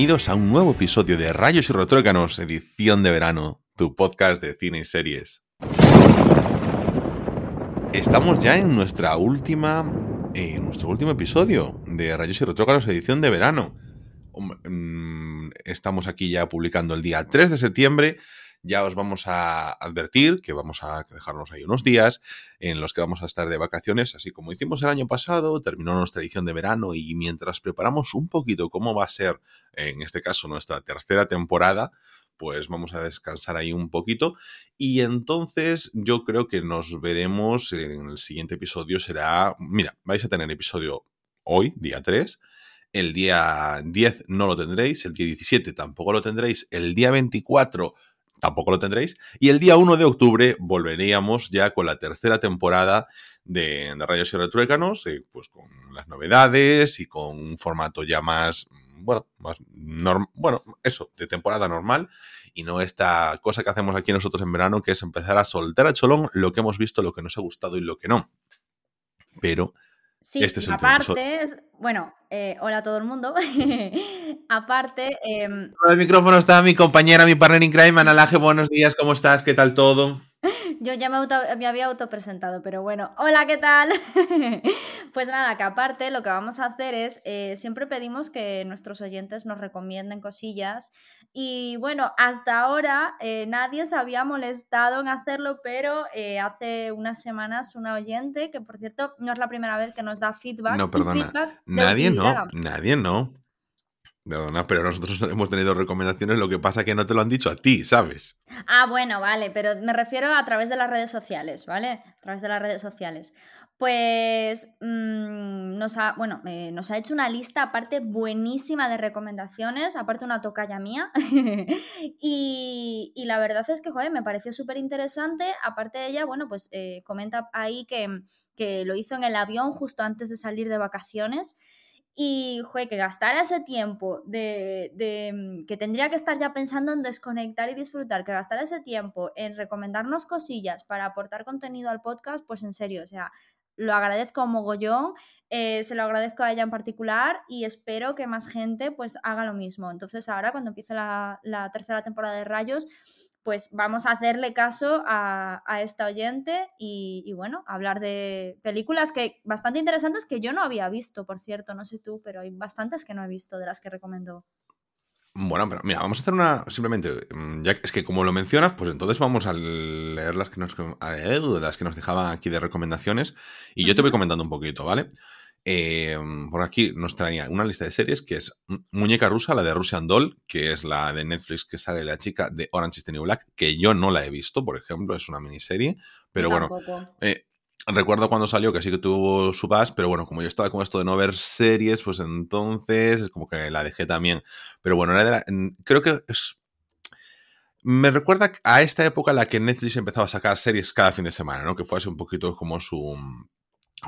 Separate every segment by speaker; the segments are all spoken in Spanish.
Speaker 1: Bienvenidos a un nuevo episodio de Rayos y Retrócanos, edición de verano, tu podcast de cine y series. Estamos ya en nuestra última, en nuestro último episodio de Rayos y Retrócanos, edición de verano. Mm, estamos aquí ya publicando el día 3 de septiembre ya os vamos a advertir que vamos a dejarnos ahí unos días en los que vamos a estar de vacaciones, así como hicimos el año pasado, terminó nuestra edición de verano y mientras preparamos un poquito cómo va a ser, en este caso, nuestra tercera temporada, pues vamos a descansar ahí un poquito. Y entonces yo creo que nos veremos en el siguiente episodio. Será, mira, vais a tener episodio hoy, día 3. El día 10 no lo tendréis, el día 17 tampoco lo tendréis, el día 24 tampoco lo tendréis. Y el día 1 de octubre volveríamos ya con la tercera temporada de, Rayos y Retruécanos, eh, pues con las novedades y con un formato ya más, bueno, más bueno, eso, de temporada normal y no esta cosa que hacemos aquí nosotros en verano, que es empezar a soltar a cholón lo que hemos visto, lo que nos ha gustado y lo que no. Pero
Speaker 2: Sí, este es el aparte, bueno, eh, hola a todo el mundo. aparte. Eh,
Speaker 1: el micrófono está mi compañera, mi partner in crime, Analaje. Buenos días, ¿cómo estás? ¿Qué tal todo?
Speaker 2: Yo ya me, auto, me había autopresentado, pero bueno, hola, ¿qué tal? pues nada, que aparte lo que vamos a hacer es, eh, siempre pedimos que nuestros oyentes nos recomienden cosillas y bueno, hasta ahora eh, nadie se había molestado en hacerlo, pero eh, hace unas semanas una oyente, que por cierto no es la primera vez que nos da feedback.
Speaker 1: No, perdona, nadie no, nadie no. Perdona, pero nosotros hemos tenido recomendaciones, lo que pasa que no te lo han dicho a ti, ¿sabes?
Speaker 2: Ah, bueno, vale, pero me refiero a través de las redes sociales, ¿vale? A través de las redes sociales. Pues mm, nos, ha, bueno, eh, nos ha hecho una lista aparte buenísima de recomendaciones, aparte una tocaya mía. y, la verdad es que, joder, me pareció súper interesante. Aparte de ella, bueno, pues eh, comenta ahí que, que lo hizo en el avión justo antes de salir de vacaciones y, joder, que gastara ese tiempo de, de, mm, que tendría que estar ya pensando en desconectar y disfrutar, que gastara ese tiempo en recomendarnos cosillas para aportar contenido al podcast, pues en serio, o sea, lo agradezco mogollón, eh, se lo agradezco a ella en particular y espero que más gente pues haga lo mismo. Entonces ahora cuando empiece la, la tercera temporada de Rayos, pues vamos a hacerle caso a, esta oyente y, bueno, hablar de películas que bastante interesantes que yo no había visto, por cierto, no sé tú, pero hay bastantes que no he visto de las que recomendó.
Speaker 1: Bueno, pero mira, vamos a hacer una. Simplemente, mm, ya es que como lo mencionas, pues entonces vamos a leer las que nos, las que nos dejaban aquí de recomendaciones y yo te voy comentando un poquito, ¿vale? Eh, por aquí nos traía una lista de series que es Muñeca Rusa, la de Russian Doll, que es la de Netflix que sale la chica de Orange is the New Black, que yo no la he visto, por ejemplo, es una miniserie, pero bueno, eh, recuerdo cuando salió que sí que tuvo su paz, pero bueno, como yo estaba con esto de no ver series, pues entonces es como que la dejé también. Pero bueno, creo que es me recuerda a esta época en la que Netflix empezaba a sacar series cada fin de semana, ¿no? Que fue así un poquito como su,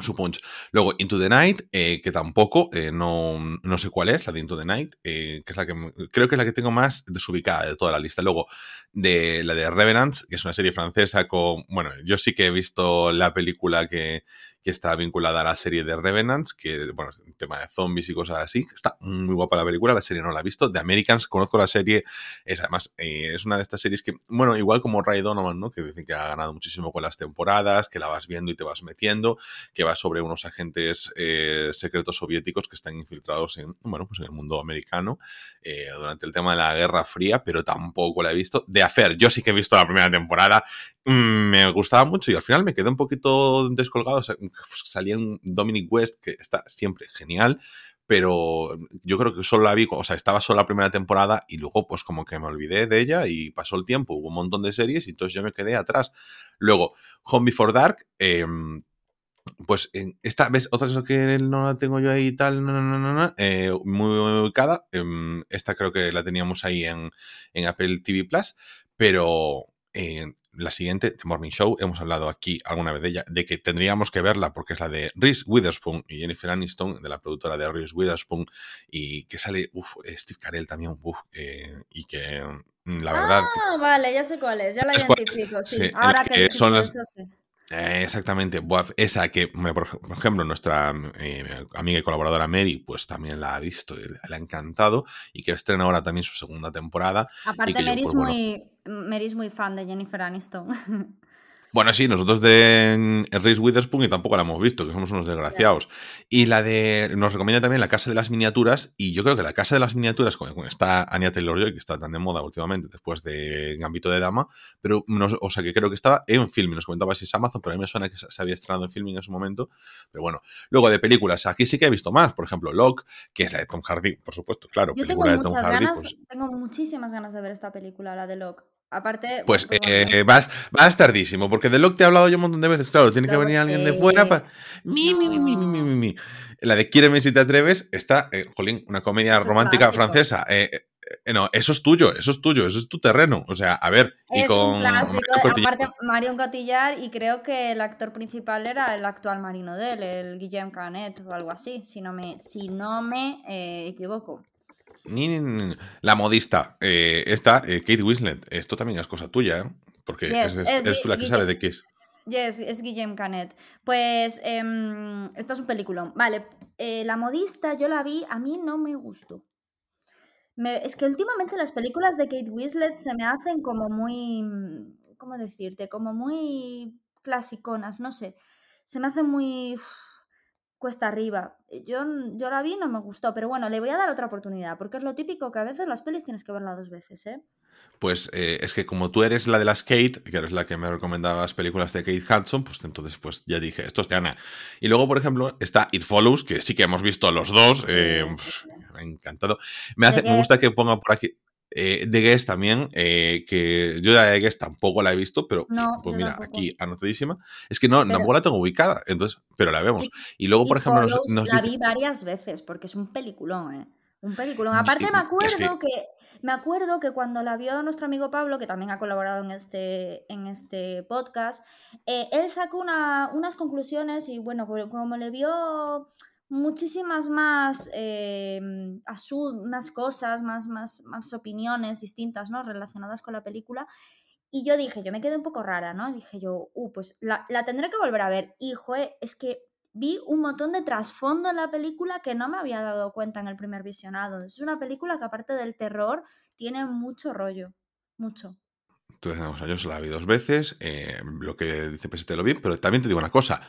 Speaker 1: su punch. Luego, Into the Night, eh, que tampoco, eh, no, no, sé cuál es, la de Into the Night, eh, que es la que creo que es la que tengo más desubicada de toda la lista. Luego, de la de Revenants, que es una serie francesa con. Bueno, yo sí que he visto la película que, que está vinculada a la serie de Revenants, que, bueno, tema de zombies y cosas así. Está muy guapa la película, la serie no la he visto. De Americans, conozco la serie, es además, eh, es una de estas series que, bueno, igual como Ray Donovan, ¿no? Que dicen que ha ganado muchísimo con las temporadas, que la vas viendo y te vas metiendo, que va sobre unos agentes eh, secretos soviéticos que están infiltrados en, bueno, pues en el mundo americano eh, durante el tema de la Guerra Fría, pero tampoco la he visto. De Affair, yo sí que he visto la primera temporada, me gustaba mucho y al final me quedé un poquito descolgado. O sea, salía en Dominic West, que está siempre genial, pero yo creo que solo la vi, o sea, estaba solo la primera temporada y luego pues como que me olvidé de ella y pasó el tiempo, hubo un montón de series y entonces yo me quedé atrás. Luego, Home Before Dark, em, pues en esta, ¿ves? Otra cosa que no la tengo yo ahí y tal, no, no, no, no, eh, muy ubicada. Em, esta creo que la teníamos ahí en, en Apple TV Plus, pero eh, la siguiente, The Morning Show, hemos hablado aquí alguna vez de ella, de que tendríamos que verla porque es la de Reese Witherspoon y Jennifer Aniston, de la productora de Reese Witherspoon, y que sale, uff, Steve Carell también, uff, eh, y que mm, la verdad...
Speaker 2: Ah, vale, ya sé cuál es, ya la identifico, sí. Ahora que,
Speaker 1: son las, Eh, exactamente, esa que, por ejemplo, nuestra eh, amiga y colaboradora Mary, pues también la ha visto y le ha encantado y que estrena ahora también su segunda temporada.
Speaker 2: Aparte, Mary, es muy, Mary es muy fan de Jennifer Aniston.
Speaker 1: Bueno, sí, nosotros de Reese Witherspoon y tampoco la hemos visto, que somos unos desgraciados. Y la de. Nos recomienda también La Casa de las Miniaturas. Y yo creo que La Casa de las Miniaturas, con está Anya Taylor Joy, que está tan de moda últimamente después de Gambito de Dama. Pero, o sea, que creo que estaba en filming. Nos comentaba si es Amazon, pero a mí me suena que se había estrenado en filming en su momento. Pero bueno, luego de películas, aquí sí que he visto más. Por ejemplo, Locke, que es la de Tom Hardy, por supuesto, claro.
Speaker 2: Yo tengo muchas ganas, pues tengo muchísimas ganas de ver esta película, la de Locke. Aparte.
Speaker 1: Pues, pues eh, vas, vas, tardísimo, porque de lo que te he hablado yo un montón de veces, claro, tiene que venir alguien de fuera para. Mi, mi, mi, mi, mi, mi, mi. La de Quiéreme si te atreves está, eh, jolín, una comedia romántica francesa. Eh, eh, no, eso es tuyo, eso es tuyo, eso es tu terreno. O sea, a ver,
Speaker 2: y con. Un clásico, aparte, Marion Cotillard, y creo que el actor principal era el actual marino de él, el Guillaume Canet o algo así, si no me, si no me equivoco.
Speaker 1: La modista, eh, esta, eh, Kate Winslet, esto también es cosa tuya, ¿eh? Porque es, tú la que sabe de qué es.
Speaker 2: Yes, es Guillem Canet. Pues em, esta es un peliculón. Vale, la modista yo la vi, a mí no me gustó. es que últimamente las películas de Kate Winslet se me hacen como muy, ¿cómo decirte? Como muy clasiconas, no sé. Se me hacen muy cuesta arriba. Eh, yo, yo la vi y no me gustó, pero bueno, le voy a dar otra oportunidad, porque es lo típico que a veces las pelis tienes que verla dos veces, ¿eh?
Speaker 1: Pues eh, es que como tú eres la de las Kate, que eres la que me recomendabas películas de Kate Hudson, pues entonces pues ya dije, esto es de Ana. Y luego, por ejemplo, está It Follows, que sí que hemos visto los dos, eh, me ha encantado. Me, hace, me gusta que ponga por aquí, eh, de Guest también, eh, que yo de Guest tampoco la he visto, pero pues mira, aquí anotadísima. Es que no, tampoco la tengo ubicada, entonces, pero la vemos. Y luego, por ejemplo, nos,
Speaker 2: la vi varias veces porque es un peliculón, ¿eh? Un peliculón. Aparte me acuerdo que... me acuerdo que cuando la vio nuestro amigo Pablo, que también ha colaborado en este, en este podcast, eh, él sacó unas conclusiones y bueno, como le vio muchísimas más, más cosas, más, más, más opiniones distintas, ¿no? Relacionadas con la película. Y yo dije, yo me quedé un poco rara, ¿no? Dije yo, uh, pues la, tendré que volver a ver. Y, es que vi un montón de trasfondo en la película que no me había dado cuenta en el primer visionado. Es una película que aparte del terror, tiene mucho rollo, mucho.
Speaker 1: Entonces, yo la vi dos veces, eh, lo que dice te lo vi, pero también te digo una cosa,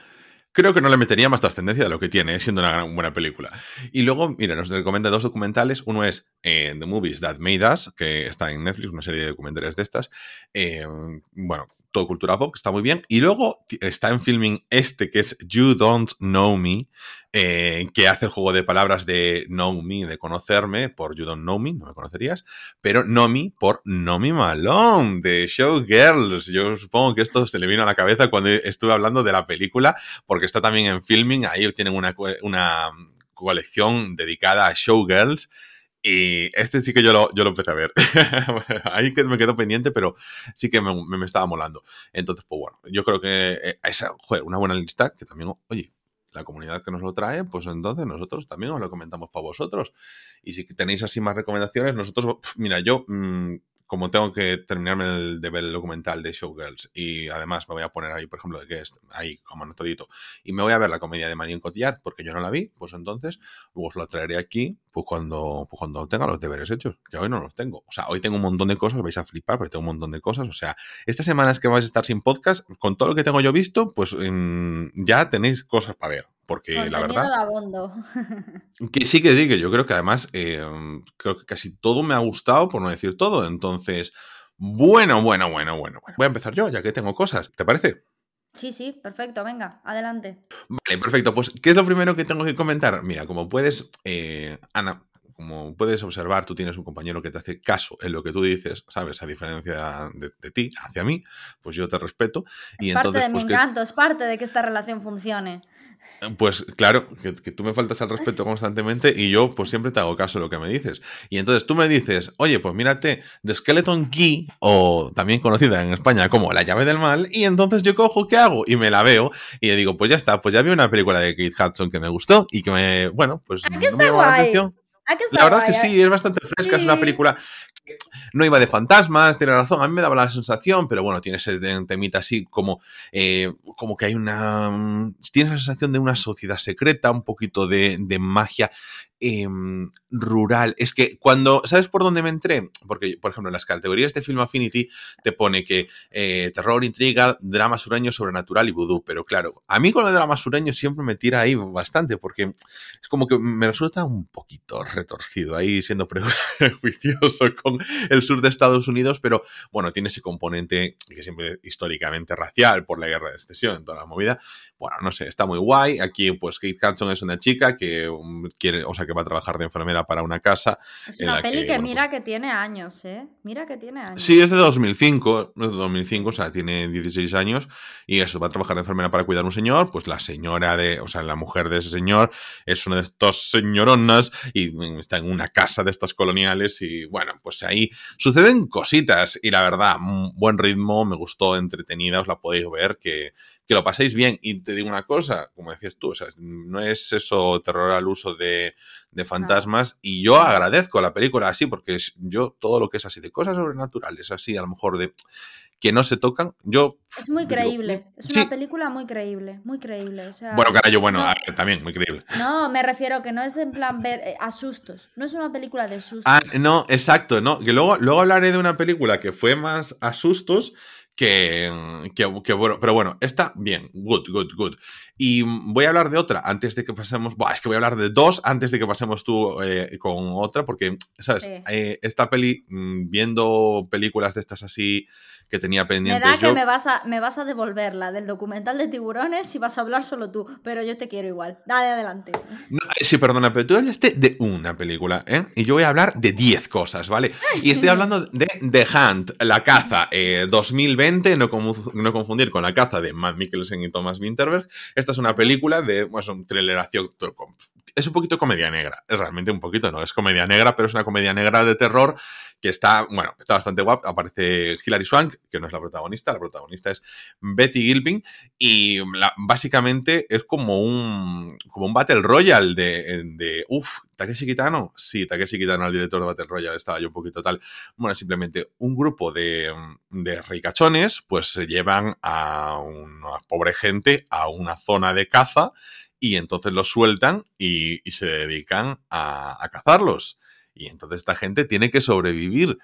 Speaker 1: creo que no le metería más trascendencia de lo que tiene, siendo una buena película. Y luego, mira, nos recomienda dos documentales. Uno es eh, The Movies That Made Us, que está en Netflix, una serie de documentales de estas. Eh, bueno, todo cultura pop, está muy bien. Y luego está en filming este que es You Don't Know Me, eh, que hace el juego de palabras de Know Me, de conocerme, por You Don't Know Me, no me conocerías, pero Know Me por Know Me Malone, de Showgirls. Yo supongo que esto se le vino a la cabeza cuando estuve hablando de la película, porque está también en filming, ahí tienen una, una colección dedicada a Showgirls. Y este sí que yo lo, yo lo empecé a ver. Ahí que me quedó pendiente, pero sí que me, me, estaba molando. Entonces, pues bueno, yo creo que eh, esa, joder, una buena lista que también, oye, la comunidad que nos lo trae, pues entonces nosotros también os lo comentamos para vosotros. Y si tenéis así más recomendaciones, nosotros, mira, yo mm, como tengo que terminarme de ver el documental de Showgirls y además me voy a poner ahí, por ejemplo, de Guest, ahí como anotadito, y me voy a ver la comedia de Marion Cotillard porque yo no la vi, pues entonces luego os la traeré aquí pues cuando, pues cuando tenga los deberes hechos, que hoy no los tengo. O sea, hoy tengo un montón de cosas, vais a flipar porque tengo un montón de cosas. O sea, estas semanas que vais a estar sin podcast, con todo lo que tengo yo visto, pues mm, ya tenéis cosas para ver. Porque la verdad. que sí, que sí, que yo creo que además eh, creo que casi todo me ha gustado, por no decir todo. Entonces, bueno, bueno, bueno, bueno, bueno. Voy a empezar yo, ya que tengo cosas. ¿Te parece?
Speaker 2: Sí, sí, perfecto, venga, adelante.
Speaker 1: Vale, perfecto. Pues, ¿qué es lo primero que tengo que comentar? Mira, como puedes, eh, Ana, como puedes observar, tú tienes un compañero que te hace caso en lo que tú dices, ¿sabes? A diferencia de, ti, hacia mí, pues yo te respeto.
Speaker 2: Es y parte entonces, de mi pues, encanto, es parte de que esta relación funcione.
Speaker 1: Pues claro, que, tú me faltas al respeto constantemente y yo pues siempre te hago caso de lo que me dices. Y entonces tú me dices, oye, pues mírate The Skeleton Key, o también conocida en España como La llave del mal, y entonces yo cojo, ¿qué hago? Y me la veo y le digo, pues ya está, pues ya vi una película de Kate Hudson que me gustó y que me, bueno, pues
Speaker 2: no me llamó la atención.
Speaker 1: La verdad es que sí, es bastante fresca, es una película que no iba de fantasmas, tiene razón, a mí me daba la sensación, pero bueno, tiene ese temita así como, eh, como que hay una... Mm, tienes la sensación de una sociedad secreta, un poquito de, de magia Em, rural. Es que cuando, ¿sabes por dónde me entré? Porque, por ejemplo, en las categorías de Film Affinity te pone que eh, terror, intriga, drama sureño, sobrenatural y vudú. Pero claro, a mí con el drama sureño siempre me tira ahí bastante porque es como que me resulta un poquito retorcido ahí siendo prejuicioso con el sur de Estados Unidos, pero bueno, tiene ese componente que siempre históricamente racial por la guerra de secesión, toda la movida. Bueno, no sé, está muy guay. Aquí, pues, Kate Hudson es una chica que um, quiere, o sea, que va a trabajar de enfermera para una casa.
Speaker 2: Es una peli que, mira pues que tiene años, ¿eh? Mira que tiene años.
Speaker 1: Sí, es de 2005, es de 2005, o sea, tiene 16 años y eso, va a trabajar de enfermera para cuidar a un señor, pues la señora de, o sea, la mujer de ese señor es una de estas señoronas y está en una casa de estas coloniales y bueno, pues ahí suceden cositas y la verdad, buen ritmo, me gustó, entretenida, os la podéis ver, que, que lo paséis bien. Y te digo una cosa, como decías tú, o sea, no es eso terror al uso de, de fantasmas. Y yo agradezco la película así, porque yo todo lo que es así de cosas sobrenaturales, así a lo mejor de que no se tocan, yo...
Speaker 2: Es muy creíble, es una película muy creíble, muy creíble.
Speaker 1: bueno, carajo, bueno, también, muy creíble.
Speaker 2: No, me refiero que no es en plan ver eh, asustos, no es una película de sustos.
Speaker 1: Ah, no, exacto, no, que luego, luego hablaré de una película que fue más asustos, que, que, bueno, pero bueno, está bien, good, good, good. Y voy a hablar de otra antes de que pasemos, es que voy a hablar de dos antes de que pasemos tú eh, con otra, porque, ¿sabes? Eh, esta peli, mm, viendo películas de estas así que tenía pendientes.
Speaker 2: Me da que me, vas a, me vas a devolver la del documental de tiburones y vas a hablar solo tú, pero yo te quiero igual. Dale adelante.
Speaker 1: Eh, sí, perdona, pero tú hablaste de una película, ¿eh? Y yo voy a hablar de 10 cosas, ¿vale? Y estoy hablando de The Hunt, La Caza, 2020, no, no, confundir con La Caza de Matt Mikkelsen y Thomas Winterberg. Esta es una película de, pues, un thrilleración es un poquito comedia negra. Es realmente un poquito, no es comedia negra, pero es una comedia negra de terror que está, bueno, está bastante guapa. Aparece Hilary Swank, que no es la protagonista, la protagonista es Betty Gilpin, y básicamente es como un, como un Battle Royale de, de uff, Takeshi Kitano. Sí, Takeshi Kitano, el director de Battle Royale, estaba yo un poquito tal. Bueno, simplemente un grupo de, de ricachones, pues se llevan a una pobre gente a una zona de caza y entonces los sueltan y, se dedican a, cazarlos. Y entonces esta gente tiene que sobrevivir.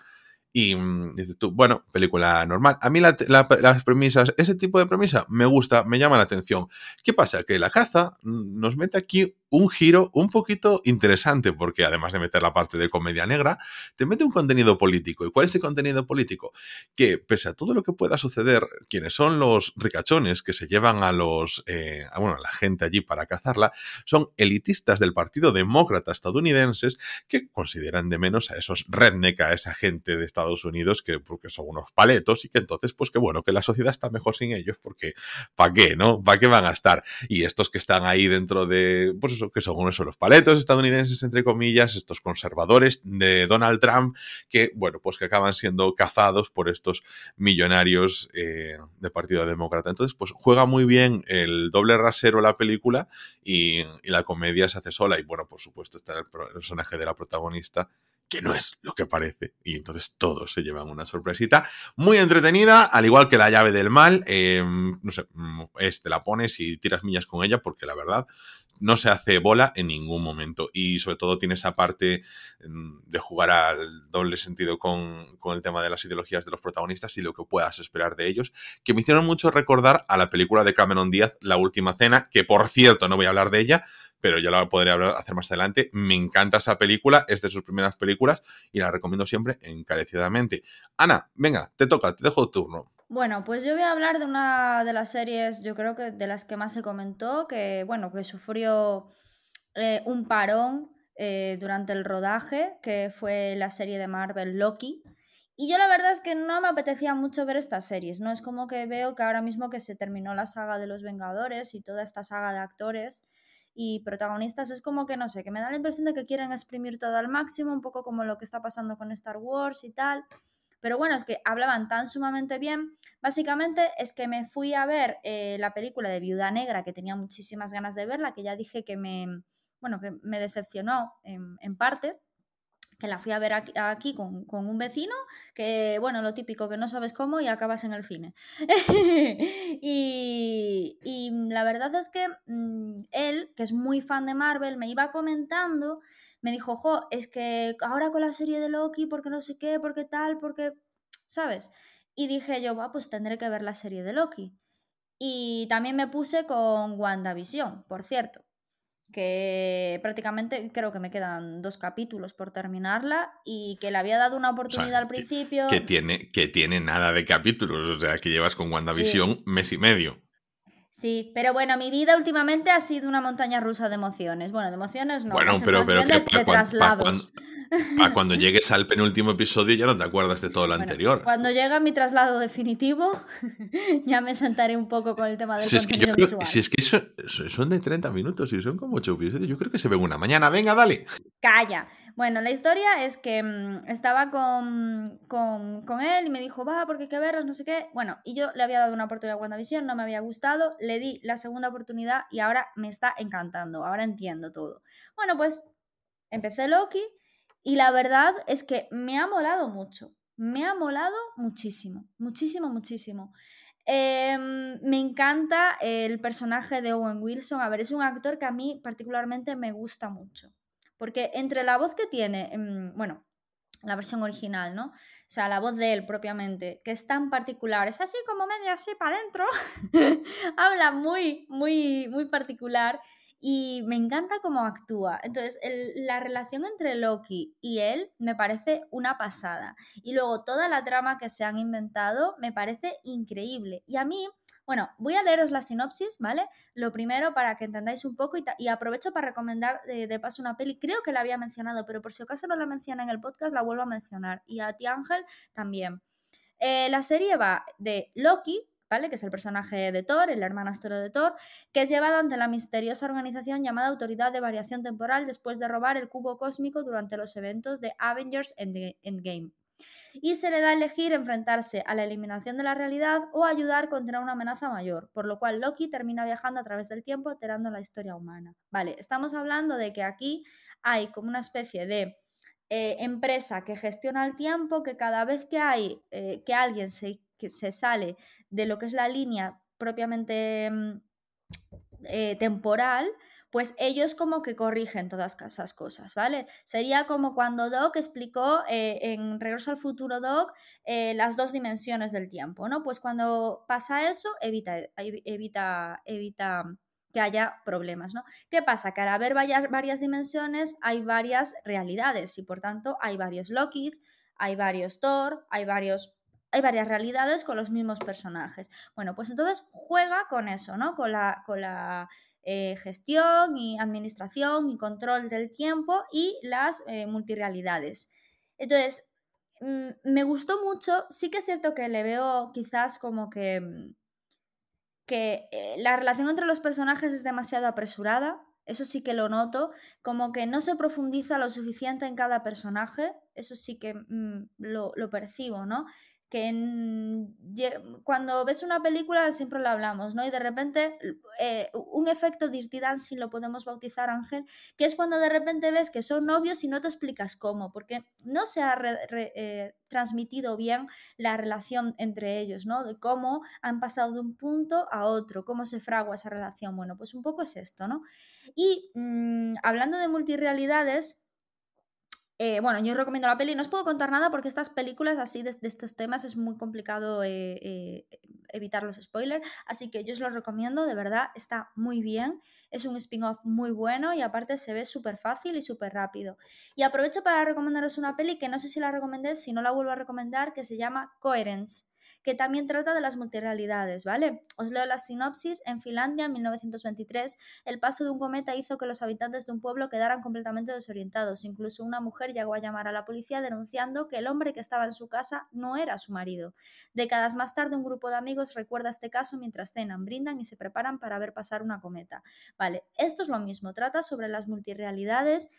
Speaker 1: Y mm, dices tú, bueno, película normal. A mí las premisas, ese tipo de premisa me gusta, me llama la atención. ¿Qué pasa? Que la caza mm, nos mete aquí un giro un poquito interesante, porque además de meter la parte de comedia negra, te mete un contenido político. ¿Y cuál es ese contenido político? Que pese a todo lo que pueda suceder, quienes son los ricachones que se llevan a los, eh, bueno, a la gente allí para cazarla, son elitistas del Partido Demócrata estadounidenses que consideran de menos a esos redneck, a esa gente de Estados Unidos que porque son unos paletos y que entonces, pues que bueno, que la sociedad está mejor sin ellos, porque ¿para qué, no? ¿Para qué van a estar? Y estos que están ahí dentro de, pues que son unos los paletos estadounidenses, entre comillas, estos conservadores de Donald Trump, que, bueno, pues que acaban siendo cazados por estos millonarios eh, del Partido Demócrata. Entonces, pues juega muy bien el doble rasero la película y, y la comedia se hace sola. Y bueno, por supuesto, está el personaje de la protagonista que no es lo que parece. Y entonces todos se llevan una sorpresita muy entretenida, al igual que la llave del mal. Em, no sé, mm, es, te la pones y tiras millas con ella, porque la verdad no se hace bola en ningún momento. Y sobre todo tiene esa parte mm, de jugar al doble sentido con, con, el tema de las ideologías de los protagonistas y lo que puedas esperar de ellos, que me hicieron mucho recordar a la película de Cameron Díaz, La Última Cena, que por cierto no voy a hablar de ella, pero ya la podré hablar, hacer más adelante. Me encanta esa película, es de sus primeras películas y la recomiendo siempre encarecidamente. Ana, venga, te toca, te dejo el turno.
Speaker 2: Bueno, pues yo voy a hablar de una de las series, yo creo que de las que más se comentó, que bueno, que sufrió eh, un parón eh, durante el rodaje, que fue la serie de Marvel Loki. Y yo la verdad es que no me apetecía mucho ver estas series, ¿no? Es como que veo que ahora mismo que se terminó la saga de los Vengadores y toda esta saga de actores, y protagonistas es como que no sé, que me da la impresión de que quieren exprimir todo al máximo, un poco como lo que está pasando con Star Wars y tal. Pero bueno, es que hablaban tan sumamente bien. Básicamente es que me fui a ver eh, la película de Viuda Negra, que tenía muchísimas ganas de verla, que ya dije que me, bueno, que me decepcionó en, parte, que la fui a ver aquí, con, un vecino, que bueno, lo típico, que no sabes cómo y acabas en el cine. y, y, la verdad es que mm, él, que es muy fan de Marvel, me iba comentando, me dijo, jo, es que ahora con la serie de Loki, porque no sé qué, porque tal, porque, ¿sabes? Y dije yo, va, pues tendré que ver la serie de Loki. Y también me puse con WandaVision, por cierto, que prácticamente creo que me quedan dos capítulos por terminarla y que le había dado una oportunidad al principio.
Speaker 1: Que, tiene, que tiene nada de capítulos, o sea, que llevas con WandaVision mes y medio.
Speaker 2: Sí, pero bueno, mi vida últimamente ha sido una montaña rusa de emociones. Bueno, de emociones no.
Speaker 1: Bueno, pero, pero que de, traslados. Para cuando, llegues al penúltimo episodio ya no te acuerdas de todo lo anterior.
Speaker 2: Cuando llega mi traslado definitivo, ya me sentaré un poco con el tema del si contenido
Speaker 1: es que Si es que son de 30 minutos y son como 8 episodios, yo creo que se ve una mañana. Venga, dale.
Speaker 2: Calla. Bueno, la historia es que mm, estaba con, con, él y me dijo, va, porque hay que verlos, no sé qué. Bueno, y yo le había dado una oportunidad a WandaVision, no me había gustado, le di la segunda oportunidad y ahora me está encantando, ahora entiendo todo. Bueno, pues empecé Loki y la verdad es que me ha molado mucho, me ha molado muchísimo, muchísimo, muchísimo. Em, me encanta el personaje de Owen Wilson, a ver, es un actor que a mí particularmente me gusta mucho. Porque entre la voz que tiene, em, bueno, la versión original, ¿no? O sea, la voz de él propiamente, que es tan particular, es así como medio así para adentro, habla muy, muy, muy particular y me encanta cómo actúa. Entonces, la relación entre Loki y él me parece una pasada. Y luego toda la trama que se han inventado me parece increíble. Y a mí, bueno, voy a leeros la sinopsis, ¿vale? Lo primero para que entendáis un poco y, aprovecho para recomendar de, paso una peli. Creo que la había mencionado, pero por si acaso no la menciona en el podcast, la vuelvo a mencionar. Y a ti, Ángel, también. Eh, la serie va de Loki, ¿vale? Que es el personaje de Thor, el hermanastro de Thor, que es llevado ante la misteriosa organización llamada Autoridad de Variación Temporal después de robar el cubo cósmico durante los eventos de Avengers Endgame y se le da a elegir enfrentarse a la eliminación de la realidad o ayudar contra una amenaza mayor, por lo cual Loki termina viajando a través del tiempo alterando la historia humana. Vale, estamos hablando de que aquí hay como una especie de eh, empresa que gestiona el tiempo, que cada vez que hay eh, que alguien se, que se sale de lo que es la línea propiamente mm, eh, temporal, pues ellos como que corrigen todas esas cosas, ¿vale? Sería como cuando Doc explicó eh, en Regreso al Futuro Doc eh, las dos dimensiones del tiempo, ¿no? Pues cuando pasa eso, evita, evita, evita que haya problemas, ¿no? ¿Qué pasa? Que al haber varias, dimensiones hay varias realidades y por tanto hay varios Lokis, hay varios Thor, hay varios hay varias realidades con los mismos personajes. Bueno, pues entonces juega con eso, ¿no? Con la, con la eh, gestión y administración y control del tiempo y las eh, multirealidades. Entonces, mm, me gustó mucho, sí que es cierto que le veo quizás como que, mm, que eh, la relación entre los personajes es demasiado apresurada, eso sí que lo noto, como que no se profundiza lo suficiente en cada personaje, eso sí que mm, lo, lo, percibo, ¿no? Que cuando ves una película siempre lo hablamos, ¿no? Y de repente eh, un efecto Dirty Dancing lo podemos bautizar, Ángel, que es cuando de repente ves que son novios y no te explicas cómo, porque no se ha eh, transmitido bien la relación entre ellos, ¿no? De cómo han pasado de un punto a otro, cómo se fragua esa relación. Bueno, pues un poco es esto, ¿no? Y mm, hablando de multirealidades, eh, bueno, yo recomiendo la peli. No os puedo contar nada porque estas películas así de, estos temas es muy complicado eh, eh, evitar los spoilers. Así que yo os lo recomiendo, de verdad, está muy bien. Es un spin-off muy bueno y aparte se ve súper fácil y súper rápido. Y aprovecho para recomendaros una peli que no sé si la recomendé, si no la vuelvo a recomendar, que se llama Coherence que también trata de las multirealidades, ¿vale? Os leo la sinopsis. En Finlandia, en 1923, el paso de un cometa hizo que los habitantes de un pueblo quedaran completamente desorientados. Incluso una mujer llegó a llamar a la policía denunciando que el hombre que estaba en su casa no era su marido. Décadas más tarde, un grupo de amigos recuerda este caso mientras cenan, brindan y se preparan para ver pasar una cometa. Vale, esto es lo mismo, trata sobre las multirealidades.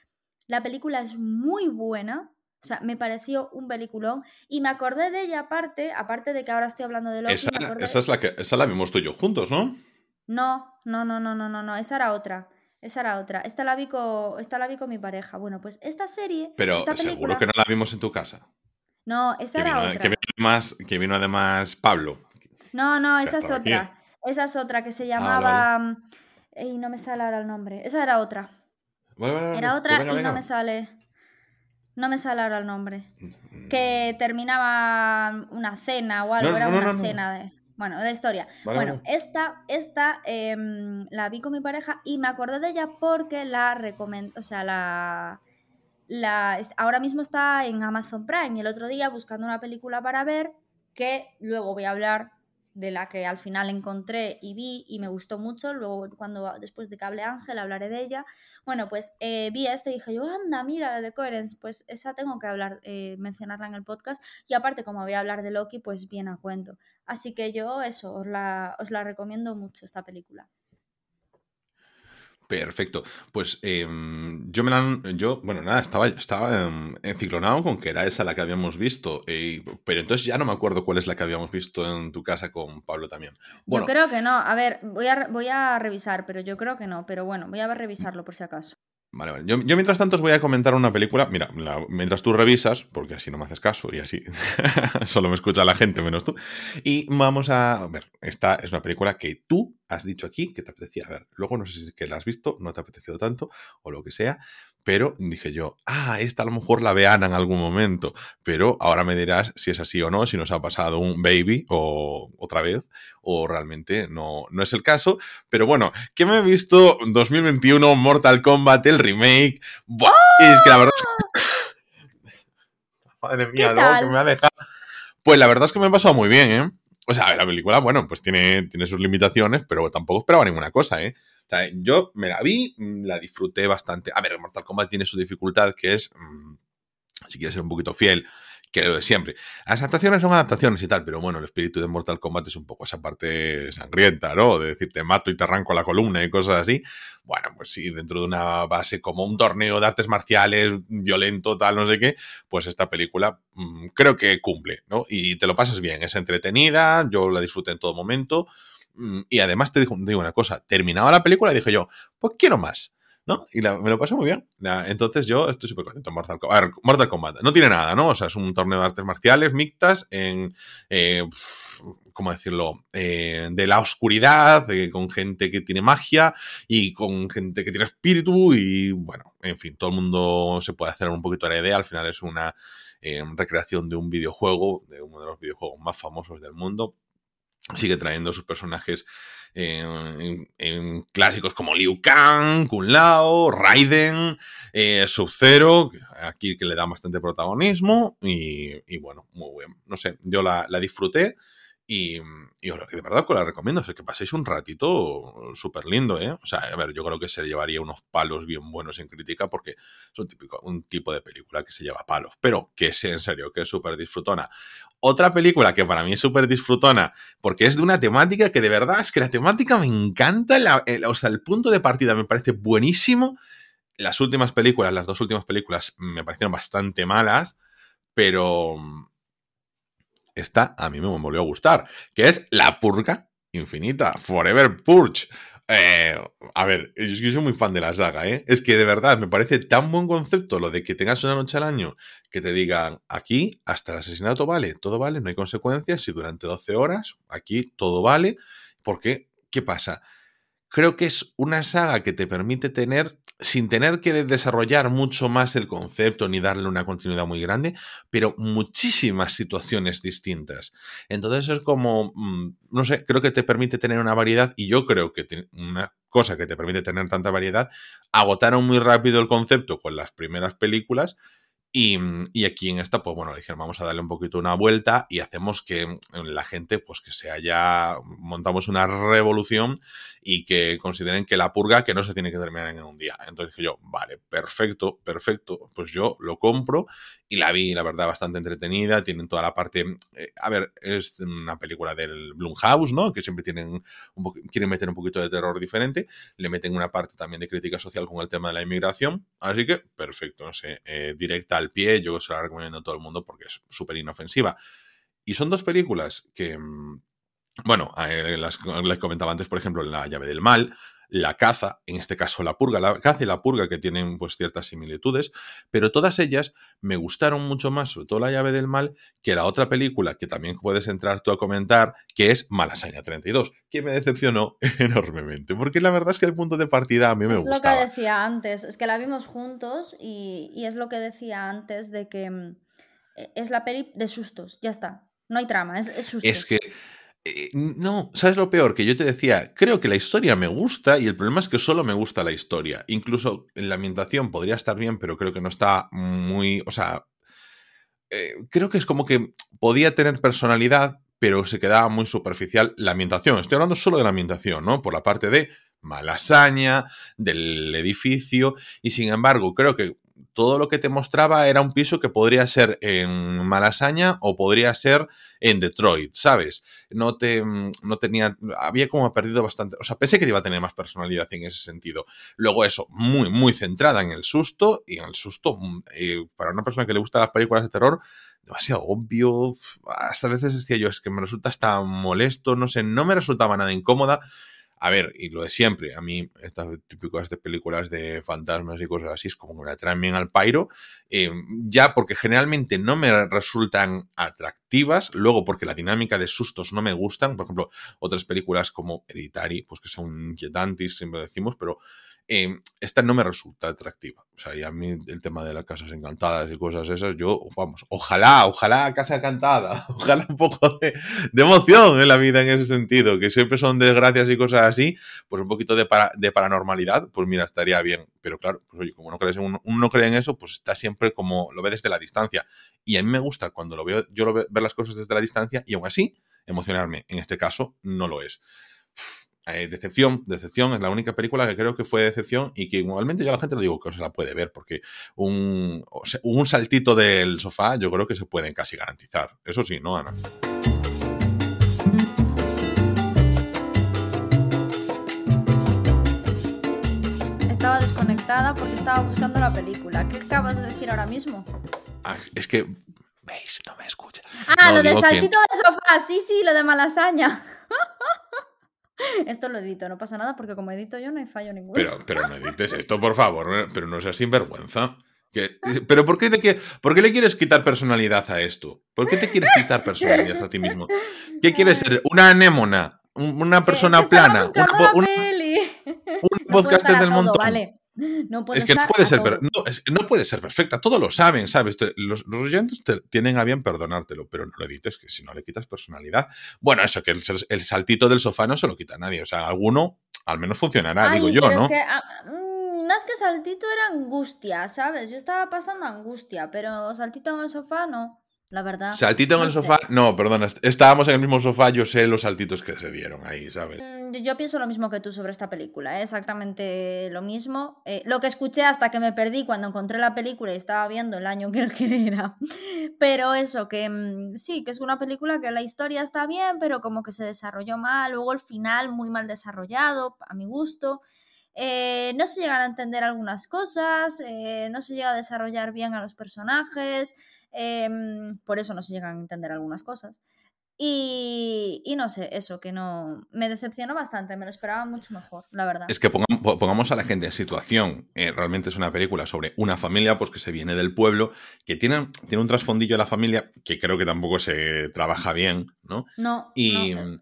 Speaker 2: La película es muy buena, o sea, me pareció un peliculón y me acordé de ella aparte, aparte de que ahora estoy hablando de Loki.
Speaker 1: Esa, esa es la que esa la vimos tú y yo juntos, ¿no?
Speaker 2: No, no, no, no, no, no, no, esa era otra. Esa era otra. Esta la vi con, esta la vi con mi pareja. Bueno, pues esta serie.
Speaker 1: Pero
Speaker 2: esta
Speaker 1: seguro que no la vimos en tu casa.
Speaker 2: No, esa era otra.
Speaker 1: Que vino, además, que vino además Pablo.
Speaker 2: No, no, esa es otra. Esa es otra que se ah, llamaba. Y no me sale ahora el nombre. Esa era otra. era otra pues y no me sale. No me sale ahora el nombre. Mm, que mm. terminaba una cena o algo. era una cena de. Bueno, de historia. bueno, esta, esta em, la vi con mi pareja y me acordé de ella porque la recomendó, o sea, la, la, ahora mismo está en Amazon Prime y el otro día buscando una película para ver que luego voy a hablar de la que al final encontré y vi y me gustó mucho. Luego, cuando después de que hable Ángel, hablaré de ella. Bueno, pues eh, vi a este y dije yo, anda, mira, la de Coherence, pues esa tengo que hablar, eh, mencionarla en el podcast. Y aparte, como voy a hablar de Loki, pues bien a cuento. Así que yo, eso, os la, os la recomiendo mucho, esta película.
Speaker 1: Perfecto. Pues em, yo me la, yo, bueno, nada, estaba, estaba em, enciclonado con que era esa la que habíamos visto, eh, pero entonces ya no me acuerdo cuál es la que habíamos visto en tu casa con Pablo también.
Speaker 2: yo creo que no, a ver, voy a, voy a revisar, pero yo creo que no, pero bueno, voy a revisarlo por si acaso.
Speaker 1: Vale, vale. Yo, mientras tanto os voy a comentar una película. Mira, mientras tú revisas, porque así no me haces caso y así solo me escucha la gente menos tú. Y vamos a ver, esta es una película que tú has dicho aquí que te apetecía ver. Luego no sé si es que la has visto, no te ha apetecido tanto o lo que sea, pero dije yo, ah, esta a lo mejor la vean en algún momento, pero ahora me dirás si es así o no, si nos ha pasado un baby o otra vez, o realmente no, no es el caso. Pero bueno, que me he visto 2021 Mortal Kombat, el remake. Buah, es que la verdad es que... Madre mía, luego que me ha dejado... Pues la verdad es que me ha pasado muy bien, ¿eh? O sea, la película, bueno, pues tiene, tiene sus limitaciones, pero tampoco esperaba ninguna cosa, ¿eh? Sea, yo me la vi, mm, la disfruté bastante. A ver, Mortal Kombat tiene su dificultad, que es, mm, si quieres ser un poquito fiel que lo de siempre. Las adaptaciones son adaptaciones y tal, pero bueno, el espíritu de Mortal Kombat es un poco esa parte sangrienta, ¿no? De decir, te mato y te arranco la columna y cosas así. Bueno, pues sí, dentro de una base como un torneo de artes marciales violento, tal, no sé qué, pues esta película mm, creo que cumple, ¿no? Y te lo pasas bien, es entretenida, yo la disfruté en todo momento. Mm, y además te digo, una cosa, terminaba la película y dije yo, pues quiero más. ¿no? Y me lo pasó muy bien. entonces yo estoy súper contento. Mortal. A ver, Mortal Kombat no tiene nada, ¿no? O sea, es un torneo de artes marciales mixtas en, eh, ¿cómo decirlo? Eh, de la oscuridad, con gente que tiene magia y con gente que tiene espíritu y, bueno, en fin, todo el mundo se puede hacer un poquito la idea. Al final es una eh, recreación de un videojuego, de uno de los videojuegos más famosos del mundo. Sigue trayendo sus personajes en, clásicos como Liu Kang, Kun Lao, Raiden, eh, Sub-Zero, aquí que le da bastante protagonismo y, bueno, muy bien. No sé, yo la, la disfruté y, de verdad que la recomiendo, es que paséis un ratito súper lindo, ¿eh? O sea, a ver, yo creo que se llevaría unos palos bien buenos en crítica porque es un, típico, un tipo de película que se lleva palos, pero que es en serio, que es súper disfrutona. Otra película que para mí es súper disfrutona porque es de una temática que de verdad es que la temática me encanta, o sea, el punto de partida me parece buenísimo. Las últimas películas, las dos últimas películas me parecieron bastante malas, pero esta a mí me volvió a gustar, que es La Purga Infinita, Forever Purge. Eh, a ver, yo soy muy fan de la saga, ¿eh? Es que de verdad me parece tan buen concepto lo de que tengas una noche al año que te digan aquí hasta el asesinato vale, todo vale, no hay consecuencias, si durante 12 horas aquí todo vale, porque, ¿qué pasa? creo que es una saga que te permite tener, sin tener que desarrollar mucho más el concepto ni darle una continuidad muy grande, pero muchísimas situaciones distintas. Entonces es como, mm, no sé, creo que te permite tener una variedad y yo creo que una cosa que te permite tener tanta variedad, agotaron muy rápido el concepto con las primeras películas Mm, y, aquí en esta, pues bueno, dijeron, vamos a darle un poquito una vuelta y hacemos que mm, la gente, pues que se haya, montamos una revolución y que consideren que la purga que no se tiene que terminar en un día. Entonces dije yo, vale, perfecto, perfecto, pues yo lo compro y la vi, la verdad, bastante entretenida, tienen toda la parte, eh, a ver, es una película del Blumhouse, ¿no? Que siempre tienen un quieren meter un poquito de terror diferente, le meten una parte también de crítica social con el tema de la inmigración, así que perfecto, no sé, eh, directa al pie, yo se la recomiendo a todo el mundo porque es súper inofensiva. Y son dos películas que, mm, bueno, las, les comentaba antes, por ejemplo, La llave del mal, la caza, en este caso la purga, la caza y la purga que tienen pues ciertas similitudes, pero todas ellas me gustaron mucho más, sobre todo la llave del mal, que la otra película que también puedes entrar tú a comentar, que es Malasaña 32, que me decepcionó enormemente, porque la verdad es que el punto de partida a mí me
Speaker 2: es
Speaker 1: gustaba.
Speaker 2: Es lo que decía antes, es que la vimos juntos y, y es lo que decía antes de que mm, e, es la peli de sustos, ya está, no hay trama, es, es sustos.
Speaker 1: Es que eh, no, ¿sabes lo peor? Que yo te decía, creo que la historia me gusta y el problema es que solo me gusta la historia. Incluso la ambientación podría estar bien, pero creo que no está muy, o sea, eh, creo que es como que podía tener personalidad, pero se quedaba muy superficial la ambientación. Estoy hablando solo de la ambientación, ¿no? Por la parte de malasaña, del edificio, y sin embargo, creo que todo lo que te mostraba era un piso que podría ser en Malasaña o podría ser en Detroit, ¿sabes? No te mm, no tenía había como perdido bastante, o sea, pensé que iba a tener más personalidad en ese sentido. Luego eso, muy muy centrada en el susto y en el susto mm, eh, para una persona que le gusta las películas de terror demasiado obvio, hasta veces decía yo, es que me resulta hasta molesto, no sé, no me resultaba nada incómoda a ver, y lo de siempre, a mí estas típicas de películas de fantasmas y cosas así es como que me traen bien al pairo, eh, ya porque generalmente no me resultan atractivas, luego porque la dinámica de sustos no me gustan, por ejemplo, otras películas como Hereditary, pues que son inquietantes, siempre decimos, pero Em, esta no me resulta atractiva. O sea, y a mí el tema de las casas encantadas y cosas esas, yo, vamos, ojalá, ojalá casa encantada, ojalá un poco de, emoción en la vida en ese sentido, que siempre son desgracias y cosas así, pues un poquito de, de paranormalidad, pues mira, estaría bien. Pero claro, pues oye, como no crees en uno, no cree en eso, pues está siempre como lo ve desde la distancia. Y a mí me gusta cuando lo veo, yo lo veo, ver las cosas desde la distancia y aún así emocionarme. En este caso, no lo es. Eh, decepción, decepción, es la única película que creo que fue decepción y que igualmente yo a la gente le digo que se la puede ver porque un, un saltito del sofá yo creo que se pueden casi garantizar. Eso sí, ¿no, Ana?
Speaker 2: Estaba desconectada porque estaba buscando la película. ¿Qué acabas de decir ahora mismo?
Speaker 1: Ah, es que, veis, no me escucha.
Speaker 2: Ah, lo del saltito del sofá, sí, sí, lo de Malasaña. Esto lo edito, no pasa nada porque como edito yo no hay fallo ninguno.
Speaker 1: Pero, pero no edites esto, por favor, pero no seas sinvergüenza. ¿Pero por qué, te, por qué le quieres quitar personalidad a esto? ¿Por qué te quieres quitar personalidad a ti mismo? ¿Qué quieres ser? ¿Una anémona? ¿Una persona plana? ¿Un, podcaster del montón? Vale. No es que no puede, ser, no, no, puede ser perfecta, todos lo saben, ¿sabes? Los, los oyentes tienen a bien perdonártelo, pero no lo edites, que si no le quitas personalidad. Bueno, eso, que el, saltito del sofá no se lo quita nadie, o sea, alguno al menos funcionará, digo yo, ¿no?
Speaker 2: Es que, ah, mm, más que saltito era angustia, ¿sabes? Yo estaba pasando angustia, pero saltito en el sofá no. La verdad.
Speaker 1: Saltito en el sofá. No, perdona. Estábamos en el mismo sofá. Yo sé los saltitos que se dieron ahí, ¿sabes?
Speaker 2: Mm, yo pienso lo mismo que tú sobre esta película. ¿eh? Exactamente lo mismo. Eh, lo que escuché hasta que me perdí cuando encontré la película y estaba viendo el año que era. Pero eso, que mm, sí, que es una película que la historia está bien, pero como que se desarrolló mal. Luego el final muy mal desarrollado, a mi gusto. Eh, no se llegan a entender algunas cosas. no se llega a desarrollar bien a los personajes. Em, por eso no se llegan a entender algunas cosas. Y, no sé, eso, que no. Me decepcionó bastante, me lo esperaba mucho mejor, la verdad.
Speaker 1: Es que pongamos, a la gente en situación. Eh, realmente es una película sobre una familia pues, que se viene del pueblo, que tiene, tiene un trasfondillo de la familia que creo que tampoco se trabaja bien, ¿no?
Speaker 2: No.
Speaker 1: Y. Eh, eh,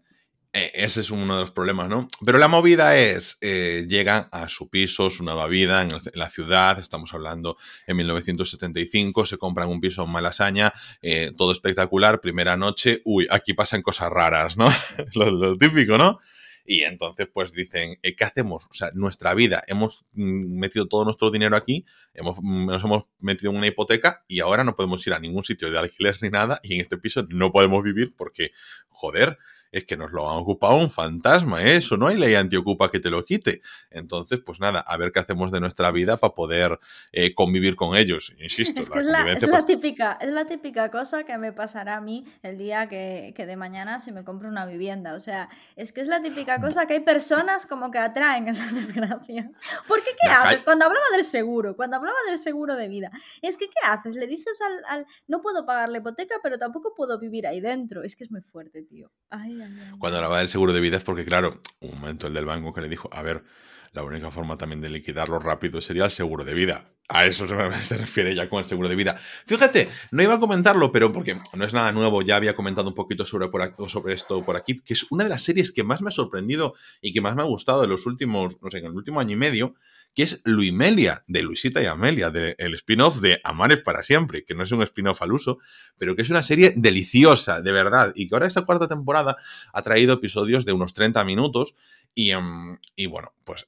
Speaker 1: ese es uno de los problemas, ¿no? Pero la movida es, eh, llegan a su piso, su nueva vida en, la ciudad, estamos hablando en 1975, se compran un piso en Malasaña, eh, todo espectacular, primera noche, uy, aquí pasan cosas raras, ¿no? lo, típico, ¿no? Y entonces, pues dicen, ¿qué hacemos? O sea, nuestra vida, hemos mm, metido todo nuestro dinero aquí, hemos, mm, nos hemos metido en una hipoteca y ahora no podemos ir a ningún sitio de alquiler ni nada y en este piso no podemos vivir porque, joder, es que nos lo ha ocupado un fantasma, ¿eh? eso no hay ley antiocupa que te lo quite. Entonces, pues nada, a ver qué hacemos de nuestra vida para poder eh, convivir con ellos. Insisto,
Speaker 2: es, la, es, la, pues típica, es la típica cosa que me pasará a mí el día que, que, de mañana se me compre una vivienda. O sea, es que es la típica cosa que hay personas como que atraen esas desgracias. Porque ¿qué haces? Cuando hablaba del seguro, cuando hablaba del seguro de vida, es que ¿qué haces? Le dices al, al no puedo pagar la hipoteca, pero tampoco puedo vivir ahí dentro. Es que es muy fuerte, tío. Ay,
Speaker 1: cuando hablaba del seguro de vida es porque, claro, un momento el del banco que le dijo, a ver, la única forma también de liquidarlo rápido sería el seguro de vida. A eso se, refiere ya con el seguro de vida. Fíjate, no iba a comentarlo, pero porque no es nada nuevo, ya había comentado un poquito sobre, sobre esto por aquí, que es una de las series que más me ha sorprendido y que más me ha gustado en los últimos, no sé, en el último año y medio, que es Luimelia, de Luisita y Amelia, del spin-off de Amares para siempre, que no es un spin-off al uso, pero que es una serie deliciosa, de verdad, y que ahora esta cuarta temporada ha traído episodios de unos 30 minutos y, em, y, bueno, pues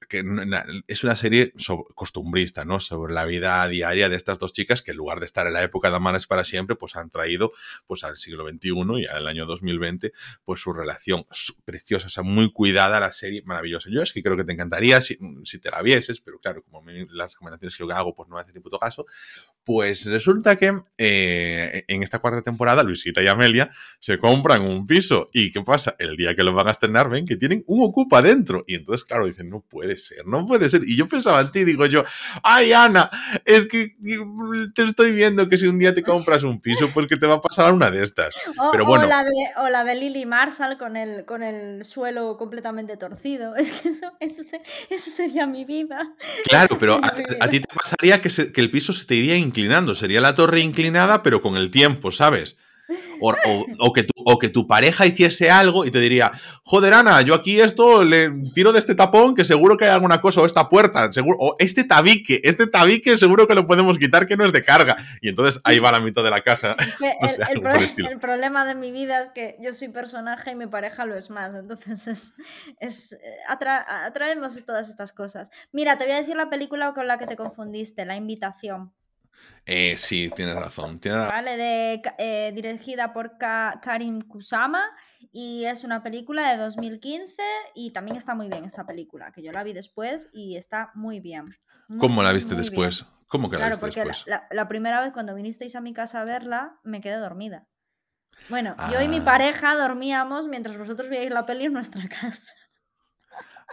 Speaker 1: es una serie costumbrista, ¿no? Sobre la vida diaria de estas dos chicas que en lugar de estar en la época de Amanes para siempre, pues han traído pues al siglo XXI y al año 2020, pues su relación preciosa, o sea, muy cuidada la serie, maravillosa. Yo es que creo que te encantaría si, si te la vieses, pero claro, como las recomendaciones que hago, pues no me hace ni puto caso. Pues resulta que eh, en esta cuarta temporada, Luisita y Amelia se compran un piso. ¿Y qué pasa? El día que lo van a estrenar, ven que tienen un ocupa dentro. Y entonces, claro, dicen, no puede ser, no puede ser. Y yo pensaba en ti, digo yo, ay, Ana, es que te estoy viendo que si un día te compras un piso, pues que te va a pasar una de estas.
Speaker 2: O,
Speaker 1: Pero bueno.
Speaker 2: o la, de, o la de Lily Marshall con el, con el suelo completamente torcido. Es que eso, eso, eso sería mi vida.
Speaker 1: Claro, pero a, a, ti te pasaría que, se, que el piso se te iría inclinando. Sería la torre inclinada, pero con el tiempo, ¿sabes? O, o, o, que tu, o, que tu, pareja hiciese algo y te diría, joder, Ana, yo aquí esto le tiro de este tapón que seguro que hay alguna cosa, o esta puerta, seguro, o este tabique, este tabique seguro que lo podemos quitar que no es de carga. Y entonces ahí va la mitad de la casa.
Speaker 2: Es que el, sea, el, pro el, problema de mi vida es que yo soy personaje y mi pareja lo es más. Entonces es, es atra atraemos todas estas cosas. Mira, te voy a decir la película con la que te confundiste, La Invitación.
Speaker 1: Eh, sí, tienes razón. Tienes...
Speaker 2: Vale, de, eh, dirigida por Ka Karim Kusama y es una película de 2015 y también está muy bien esta película, que yo la vi después y está muy bien. Muy,
Speaker 1: ¿Cómo la viste después?
Speaker 2: Bien.
Speaker 1: ¿Cómo que la
Speaker 2: claro,
Speaker 1: viste
Speaker 2: porque
Speaker 1: después?
Speaker 2: La, la, la, primera vez cuando vinisteis a mi casa a verla, me quedé dormida. Bueno, ah. yo y mi pareja dormíamos mientras vosotros veíais la peli en nuestra casa.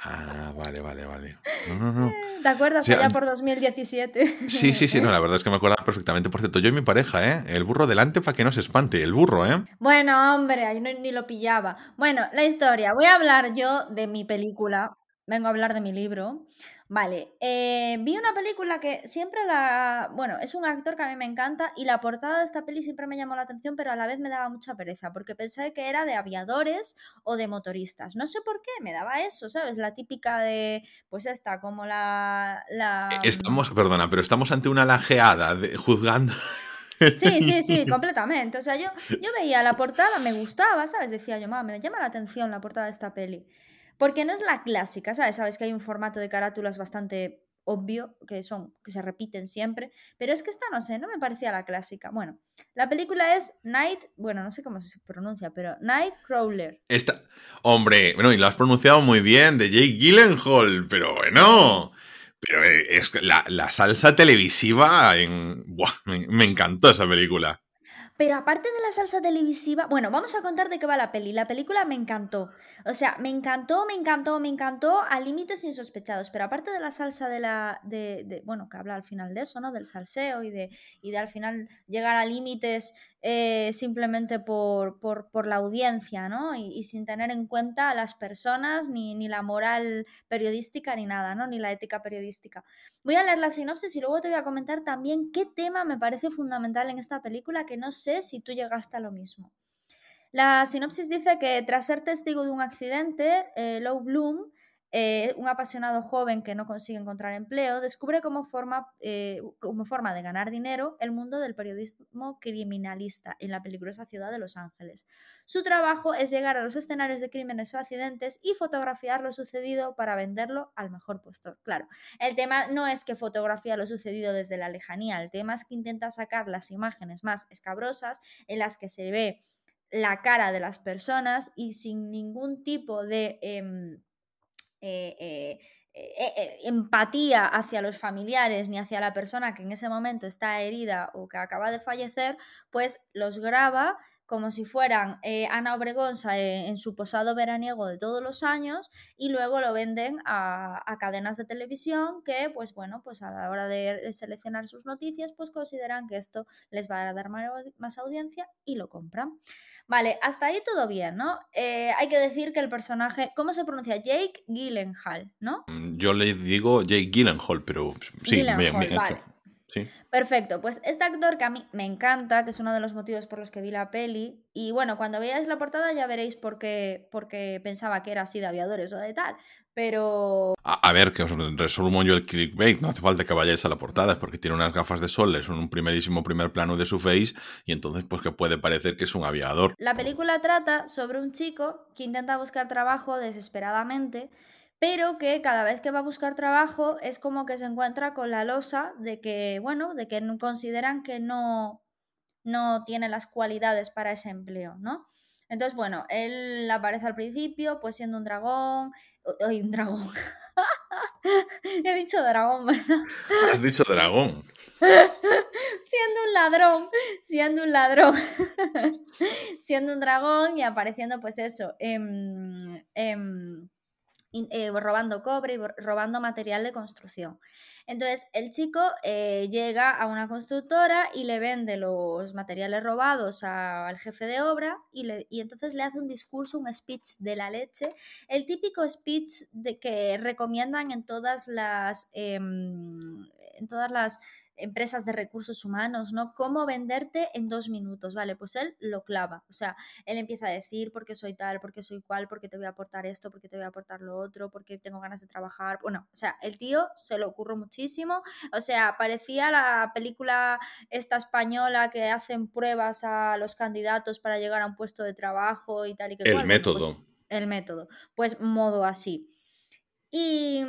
Speaker 1: Ah, vale, vale, vale. No, no, no.
Speaker 2: ¿Te acuerdas? Sí, allá por 2017.
Speaker 1: Sí, sí, sí, no, la verdad es que me acuerdo perfectamente. Por cierto, yo y mi pareja, ¿eh? El burro delante para que no se espante, el burro, ¿eh?
Speaker 2: Bueno, hombre, ahí no, ni lo pillaba. Bueno, la historia. Voy a hablar yo de mi película. Vengo a hablar de mi libro. Vale, eh, vi una película que siempre la... Bueno, es un actor que a mí me encanta y la portada de esta peli siempre me llamó la atención, pero a la vez me daba mucha pereza, porque pensé que era de aviadores o de motoristas. No sé por qué, me daba eso, ¿sabes? La típica de, pues esta, como la... la...
Speaker 1: Estamos, perdona, pero estamos ante una lajeada de, juzgando...
Speaker 2: Sí, sí, sí, completamente. O sea, yo, yo veía la portada, me gustaba, ¿sabes? Decía yo, mamá, me llama la atención la portada de esta peli. Porque no es la clásica, ¿sabes? Sabes que hay un formato de carátulas bastante obvio, que son, que se repiten siempre, pero es que esta, no sé, no me parecía la clásica. Bueno, la película es Night, bueno, no sé cómo se pronuncia, pero Nightcrawler.
Speaker 1: Esta, hombre, bueno, y lo has pronunciado muy bien, de Jake Gyllenhaal, pero bueno... Pero es la, la salsa televisiva en... Buah, me encantó esa película.
Speaker 2: Pero aparte de la salsa televisiva, bueno, vamos a contar de qué va la peli. La película me encantó. O sea, me encantó, me encantó, me encantó a límites insospechados. Pero aparte de la salsa de la. De, de, bueno, que habla al final de eso, ¿no? Del salseo y de, y de al final llegar a límites eh, simplemente por, por, por, la audiencia, ¿no? Y, sin tener en cuenta a las personas, ni, ni, la moral periodística, ni nada, ¿no? Ni la ética periodística. Voy a leer la sinopsis y luego te voy a comentar también qué tema me parece fundamental en esta película, que no sé si tú llegaste a lo mismo. La sinopsis dice que tras ser testigo de un accidente, eh, Low Bloom eh, un apasionado joven que no consigue encontrar empleo, descubre como forma, eh, forma de ganar dinero el mundo del periodismo criminalista en la peligrosa ciudad de Los Ángeles. Su trabajo es llegar a los escenarios de crímenes o accidentes y fotografiar lo sucedido para venderlo al mejor postor. Claro, el tema no es que fotografía lo sucedido desde la lejanía, el tema es que intenta sacar las imágenes más escabrosas en las que se ve la cara de las personas y sin ningún tipo de... Eh, eh, eh, eh, empatía hacia los familiares ni hacia la persona que en ese momento está herida o que acaba de fallecer, pues los graba como si fueran eh, Ana Obregón en su posado veraniego de todos los años y luego lo venden a, cadenas de televisión que, pues bueno, pues a la hora de, seleccionar sus noticias, pues consideran que esto les va a dar más, audiencia y lo compran. Vale, hasta ahí todo bien, ¿no? Eh, hay que decir que el personaje, ¿cómo se pronuncia? Jake Gyllenhaal, ¿no?
Speaker 1: Mm, yo le digo Jake Gyllenhaal, pero sí, bien, bien
Speaker 2: Perfecto, pues este actor que a mí me encanta, que es uno de los motivos por los que vi la peli, y bueno, cuando veáis la portada ya veréis por qué, pensaba que era así de aviadores o de tal, pero...
Speaker 1: A, ver, que os resumo yo el clickbait, no hace falta que vayáis a la portada, es porque tiene unas gafas de sol, es un primerísimo primer plano de su face, y entonces pues que puede parecer que es un aviador.
Speaker 2: La película trata sobre un chico que intenta buscar trabajo desesperadamente, pero que cada vez que va a buscar trabajo es como que se encuentra con la losa de que, bueno, de que consideran que no, no tiene las cualidades para ese empleo, ¿no? Entonces, bueno, él aparece al principio, pues siendo un dragón. Ay, un dragón. He dicho dragón, ¿verdad?
Speaker 1: Has dicho dragón.
Speaker 2: siendo un ladrón, siendo un ladrón, siendo un dragón y apareciendo, pues eso, en, eh, robando cobre y robando material de construcción. Entonces el chico eh, llega a una constructora y le vende los materiales robados al jefe de obra y, le, y, entonces le hace un discurso, un speech de la leche, el típico speech de que recomiendan en todas las, em, en todas las empresas de recursos humanos, ¿no? Cómo venderte en dos minutos, ¿vale? Pues él lo clava, o sea, él empieza a decir por qué soy tal, por qué soy cual, por qué te voy a aportar esto, por qué te voy a aportar lo otro, por qué tengo ganas de trabajar, bueno, o sea, el tío se lo ocurre muchísimo, o sea, parecía la película esta española que hacen pruebas a los candidatos para llegar a un puesto de trabajo y tal y que
Speaker 1: El
Speaker 2: pues
Speaker 1: método.
Speaker 2: el método, pues modo así. Y,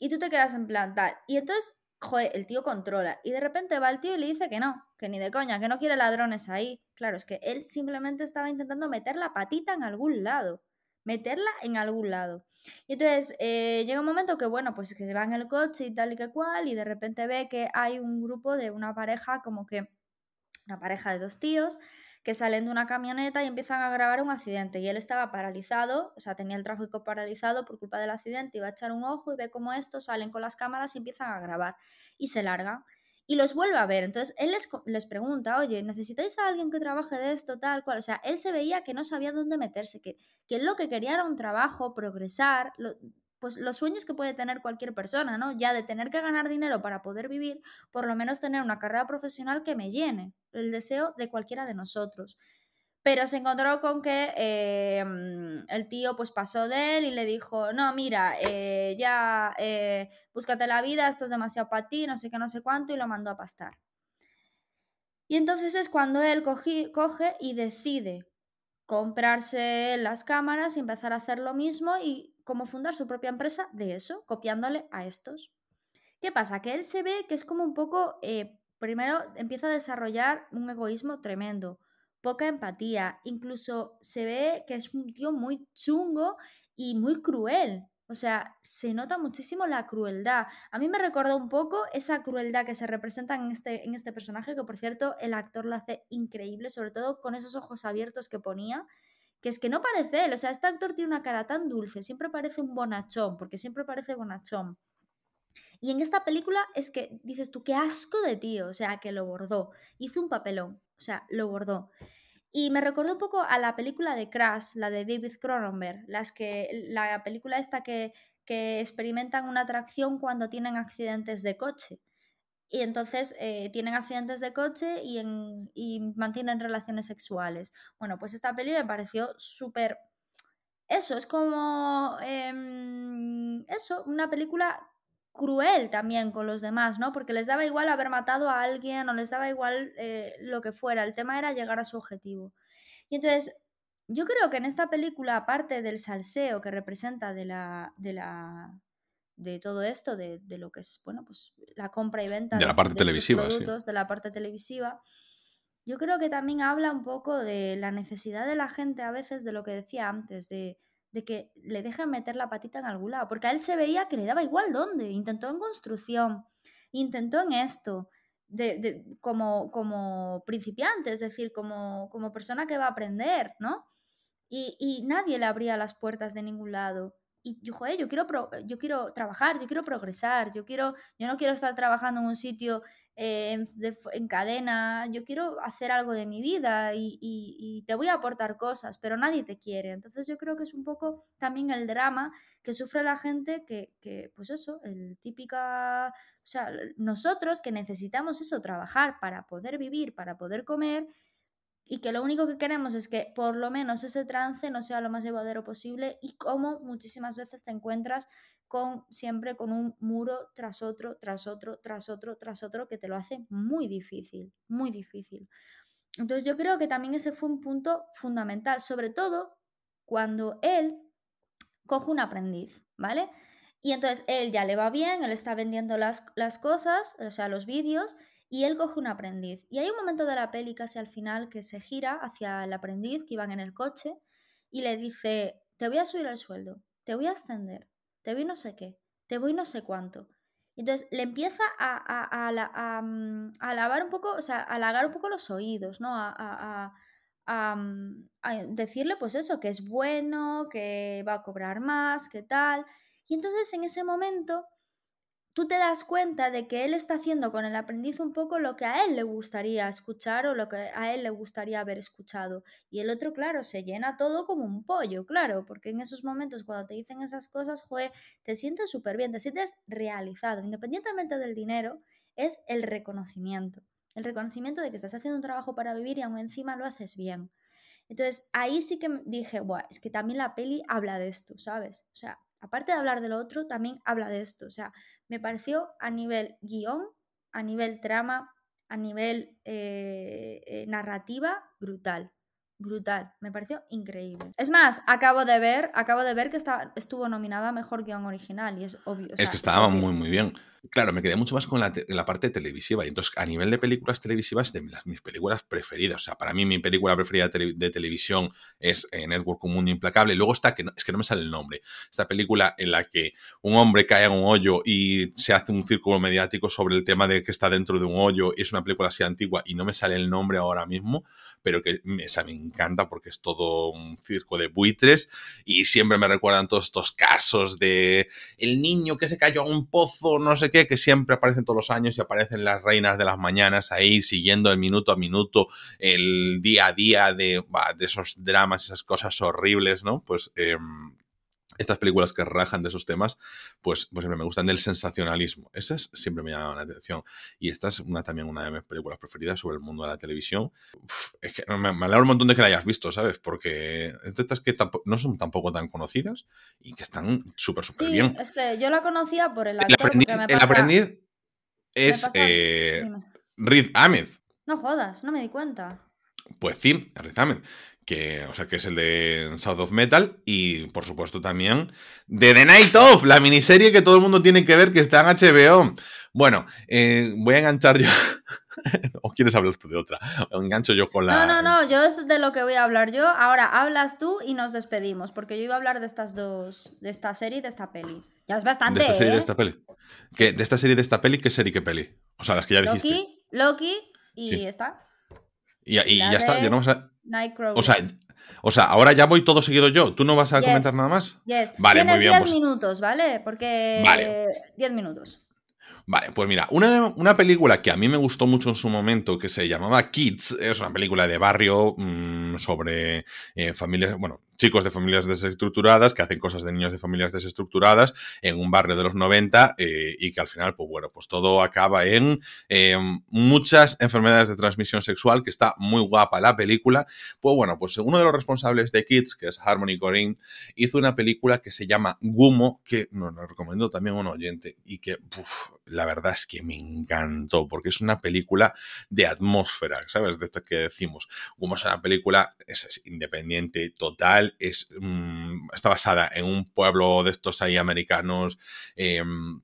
Speaker 2: y tú te quedas en plan tal. Y entonces joder, el tío controla. Y de repente va el tío y le dice que no, que ni de coña, que no quiere ladrones ahí. Claro, es que él simplemente estaba intentando meter la patita en algún lado. Meterla en algún lado. Y entonces eh, llega un momento que, bueno, pues que se va en el coche y tal y que cual, y de repente ve que hay un grupo de una pareja, como que una pareja de dos tíos, que salen de una camioneta y empiezan a grabar un accidente. Y él estaba paralizado, o sea, tenía el tráfico paralizado por culpa del accidente, iba a echar un ojo y ve cómo estos salen con las cámaras y empiezan a grabar. Y se largan. Y los vuelve a ver. Entonces él les, les pregunta, oye, ¿necesitáis a alguien que trabaje de esto, tal cual? O sea, él se veía que no sabía dónde meterse, que, que él lo que quería era un trabajo, progresar, pues los sueños que puede tener cualquier persona, ¿no? Ya de tener que ganar dinero para poder vivir, por lo menos tener una carrera profesional que me llene, el deseo de cualquiera de nosotros. Pero se encontró con que eh, el tío pues pasó de él y le dijo, no, mira, eh, ya eh, búscate la vida, esto es demasiado para ti, no sé qué, no sé cuánto, y lo mandó a pastar. Y entonces es cuando él coge y decide comprarse las cámaras y empezar a hacer lo mismo y cómo fundar su propia empresa de eso, copiándole a estos. ¿Qué pasa? Que él se ve que es como un poco, eh, primero empieza a desarrollar un egoísmo tremendo, poca empatía, incluso se ve que es un tío muy chungo y muy cruel. O sea, se nota muchísimo la crueldad. A mí me recuerda un poco esa crueldad que se representa en este, en este personaje, que por cierto el actor lo hace increíble, sobre todo con esos ojos abiertos que ponía que es que no parece él, o sea, este actor tiene una cara tan dulce, siempre parece un bonachón, porque siempre parece bonachón. Y en esta película es que dices tú, qué asco de tío, o sea, que lo bordó, hizo un papelón, o sea, lo bordó. Y me recordó un poco a la película de Crash, la de David Cronenberg, las que, la película esta que, que experimentan una atracción cuando tienen accidentes de coche y entonces eh, tienen accidentes de coche y, mantienen relaciones sexuales. Bueno, pues esta peli me pareció súper... Eso, es como... Em, eso, una película cruel también con los demás, ¿no? Porque les daba igual haber matado a alguien o les daba igual eh, lo que fuera. El tema era llegar a su objetivo. Y entonces, yo creo que en esta película, aparte del salseo que representa de la, de la de todo esto, de, lo que es, bueno, pues la compra y venta
Speaker 1: de, la parte televisiva,
Speaker 2: productos, de la parte televisiva, yo creo que también habla un poco de la necesidad de la gente a veces de lo que decía antes, de, de que le dejen meter la patita en algún lado, porque a él se veía que le daba igual dónde, intentó en construcción, intentó en esto, como, como principiante, es decir, como, como persona que va a aprender, ¿no? Y, y, nadie le abría las puertas de ningún lado. Y yo, joder, yo quiero, yo quiero trabajar, yo quiero progresar, yo, quiero, yo no quiero estar trabajando en un sitio eh, en, cadena, yo quiero hacer algo de mi vida y, y, te voy a aportar cosas, pero nadie te quiere. Entonces yo creo que es un poco también el drama que sufre la gente que, que pues eso, el típica, o sea, nosotros que necesitamos eso, trabajar para poder vivir, para poder comer y que lo único que queremos es que por lo menos ese trance no sea lo más llevadero posible y como muchísimas veces te encuentras con siempre con un muro tras otro, tras otro, tras otro, tras otro que te lo hace muy difícil, muy difícil. Entonces yo creo que también ese fue un punto fundamental, sobre todo cuando él coge un aprendiz, ¿vale? Y entonces él ya le va bien, él está vendiendo las, las cosas, o sea, los vídeos, y él coge un aprendiz. Y hay un momento de la peli casi al final que se gira hacia el aprendiz que iban en el coche y le dice, te voy a subir el sueldo, te voy a ascender, te voy no sé qué, te voy no sé cuánto. entonces le empieza a, a, a, mm, a, lavar un poco, o sea, a halagar un poco los oídos, ¿no? A, mm, a, decirle pues eso, que es bueno, que va a cobrar más, que tal. Y entonces en ese momento tú te das cuenta de que él está haciendo con el aprendiz un poco lo que a él le gustaría escuchar o lo que a él le gustaría haber escuchado. Y el otro, claro, se llena todo como un pollo, claro, porque en esos momentos cuando te dicen esas cosas, joder, te sientes súper bien, te sientes realizado, independientemente del dinero, es el reconocimiento. El reconocimiento de que estás haciendo un trabajo para vivir y aún encima lo haces bien. Entonces ahí sí que dije, Buah, es que también la peli habla de esto, ¿sabes? O sea, aparte de hablar de lo otro, también habla de esto. O sea, me pareció a nivel guion, a nivel trama, a nivel eh, eh, narrativa, brutal. Brutal, me pareció increíble. Es más, acabo de ver, acabo de ver que estuvo nominada a mejor guion original y es obvio.
Speaker 1: es que estaba muy, muy bien. Claro, me quedé mucho más con la, parte televisiva. Y entonces, a nivel de películas televisivas, de mis películas preferidas. O sea, para mí, mi película preferida de, televisión es eh, Network Un Mundo Implacable. Luego está, que es que no me sale el nombre, esta película en la que un hombre cae en un hoyo y se hace un círculo mediático sobre el tema de que está dentro de un hoyo. Es una película así antigua y no me sale el nombre ahora mismo, pero que esa me encanta porque es todo un circo de buitres y siempre me recuerdan todos estos casos de el niño que se cayó a un pozo, no sé que siempre aparecen todos los años y aparecen las reinas de las mañanas ahí siguiendo el minuto a minuto, el día a día de, esos dramas, esas cosas horribles, ¿no? Pues em, estas películas que rajan de esos temas, pues, pues siempre me gustan del sensacionalismo. Esas siempre me llaman la atención. Y esta es una, también una de mis películas preferidas sobre el mundo de la televisión. es que me, me alegro un montón de que la hayas visto, ¿sabes? Porque estas que no son tampoco tan conocidas y que están súper, súper
Speaker 2: sí,
Speaker 1: bien.
Speaker 2: es que yo la conocía por el actor. El aprendiz,
Speaker 1: el aprendiz es eh, Riz Ahmed.
Speaker 2: No jodas, no me di cuenta.
Speaker 1: Pues sí, Riz Ahmed que, o sea, que es el de South of Metal, y por supuesto también de The Night Of, la miniserie que todo el mundo tiene que ver que está en HBO. Bueno, eh, voy a enganchar yo. ¿O quieres hablar tú de otra? O engancho yo con la.
Speaker 2: No, no, no, yo es de lo que voy a hablar yo. Ahora hablas tú y nos despedimos, porque yo iba a hablar de estas dos, de esta serie y de esta peli. Ya es bastante.
Speaker 1: De esta serie
Speaker 2: de
Speaker 1: ¿eh? esta peli. ¿Qué, de esta serie de esta peli, ¿qué serie qué peli? O sea, las que ya dijiste.
Speaker 2: Loki, Loki y está.
Speaker 1: Y, ya está, ya no vas a. O sea, o sea, ahora ya voy todo seguido yo. ¿Tú no vas a comentar nada más?
Speaker 2: Yes.
Speaker 1: Vale, muy bien.
Speaker 2: 10 pues minutos, ¿vale? Porque. Vale. 10 minutos.
Speaker 1: Vale, pues mira, una, una, película que a mí me gustó mucho en su momento, que se llamaba Kids, es una película de barrio mmm, sobre eh, familias, bueno, chicos de familias desestructuradas que hacen cosas de niños de familias desestructuradas en un barrio de los 90 eh, y que al final, pues bueno, pues todo acaba en eh, muchas enfermedades de transmisión sexual, que está muy guapa la película. Pues bueno, pues uno de los responsables de Kids, que es Harmony Corinne, hizo una película que se llama Gumo, que nos no, recomiendo también a un oyente y que la verdad es que me encantó, porque es una película de atmósfera, ¿sabes? De esto que decimos. Gumo es una película es, independiente, total, es, mm, está basada en un pueblo de estos ahí americanos em,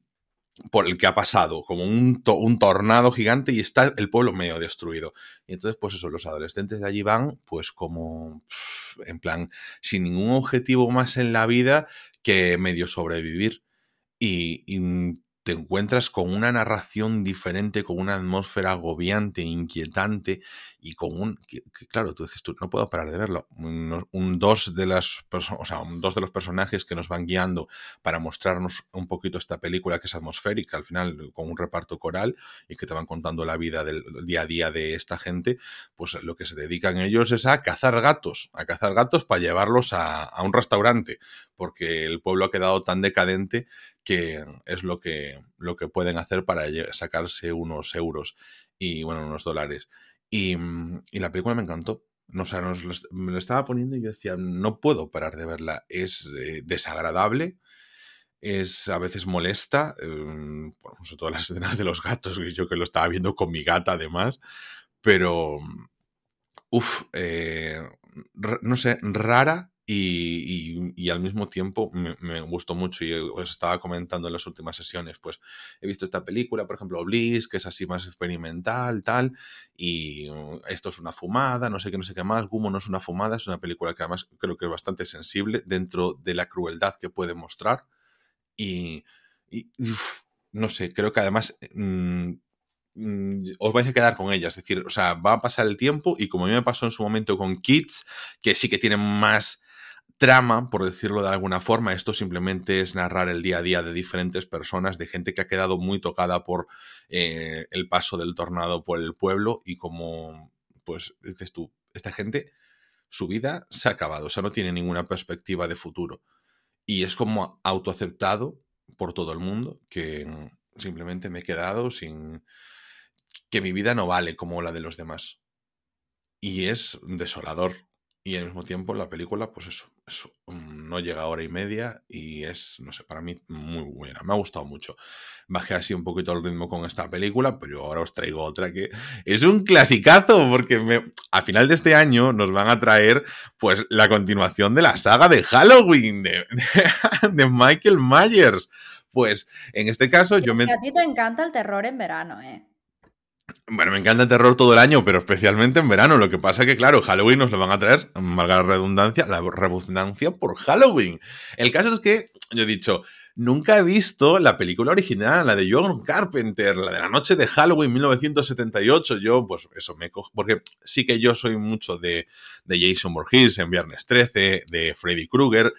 Speaker 1: por el que ha pasado como un, un, tornado gigante y está el pueblo medio destruido. Y entonces, pues eso, los adolescentes de allí van, pues como, en plan, sin ningún objetivo más en la vida que medio sobrevivir. Y te encuentras con una narración diferente, con una atmósfera agobiante, inquietante y con un... Que, claro, tú dices, tú no puedo parar de verlo. Un, dos, de las o sea, dos de los personajes que nos van guiando para mostrarnos un poquito esta película que es atmosférica, al final con un reparto coral y que te van contando la vida del día a día de esta gente, pues lo que se dedican ellos es a cazar gatos, a cazar gatos para llevarlos a, a un restaurante, porque el pueblo ha quedado tan decadente que es lo que, lo que pueden hacer para sacarse unos euros y, bueno, unos dólares. Y, mm, y la película me encantó. O me lo estaba poniendo y yo decía, no puedo parar de verla. Es eh, desagradable, es a veces molesta, eh, sobre todo las escenas de los gatos, yo que lo estaba viendo con mi gata además, pero, uff, eh, no sé, rara y, al mismo tiempo me, gustó mucho y os estaba comentando en las últimas sesiones, pues he visto esta película, por ejemplo, Bliss, que es así más experimental, tal, y uh, esto es una fumada, no sé qué, no sé qué más, Gumo no es una fumada, es una película que además creo que es bastante sensible dentro de la crueldad que puede mostrar y, no sé, creo que además... Mm, mm, os vais a quedar con ella. Es decir, o sea, va a pasar el tiempo y como a mí me pasó en su momento con Kids, que sí que tienen más trama, por decirlo de alguna forma. Esto simplemente es narrar el día a día de diferentes personas, de gente que ha quedado muy tocada por eh, el paso del tornado por el pueblo y como, pues dices tú, esta gente, su vida se ha acabado, o sea, no tiene ninguna perspectiva de futuro. Y es como autoaceptado por todo el mundo que simplemente me he quedado sin... que mi vida no vale como la de los demás. Y es desolador y al mismo tiempo la película, pues eso, no llega a hora y media y es, no sé, para mí muy buena. Me ha gustado mucho. Bajé así un poquito el ritmo con esta película, pero ahora os traigo otra que es un clasicazo, porque me, a final de este año nos van a traer pues la continuación de la saga de Halloween de, de, Michael Myers. Pues en este caso yo
Speaker 2: me... a ti te encanta el terror en verano, ¿eh?
Speaker 1: Bueno, me encanta el terror todo el año, pero especialmente en verano. Lo que pasa es que, claro, Halloween nos lo van a traer, valga la redundancia, la redundancia por Halloween. El caso es que, yo he dicho, nunca he visto la película original, la de John Carpenter, la de la noche de Halloween 1978. Yo, pues eso me cojo, porque sí que yo soy mucho de, de Jason Voorhees en Viernes 13, de Freddy Krueger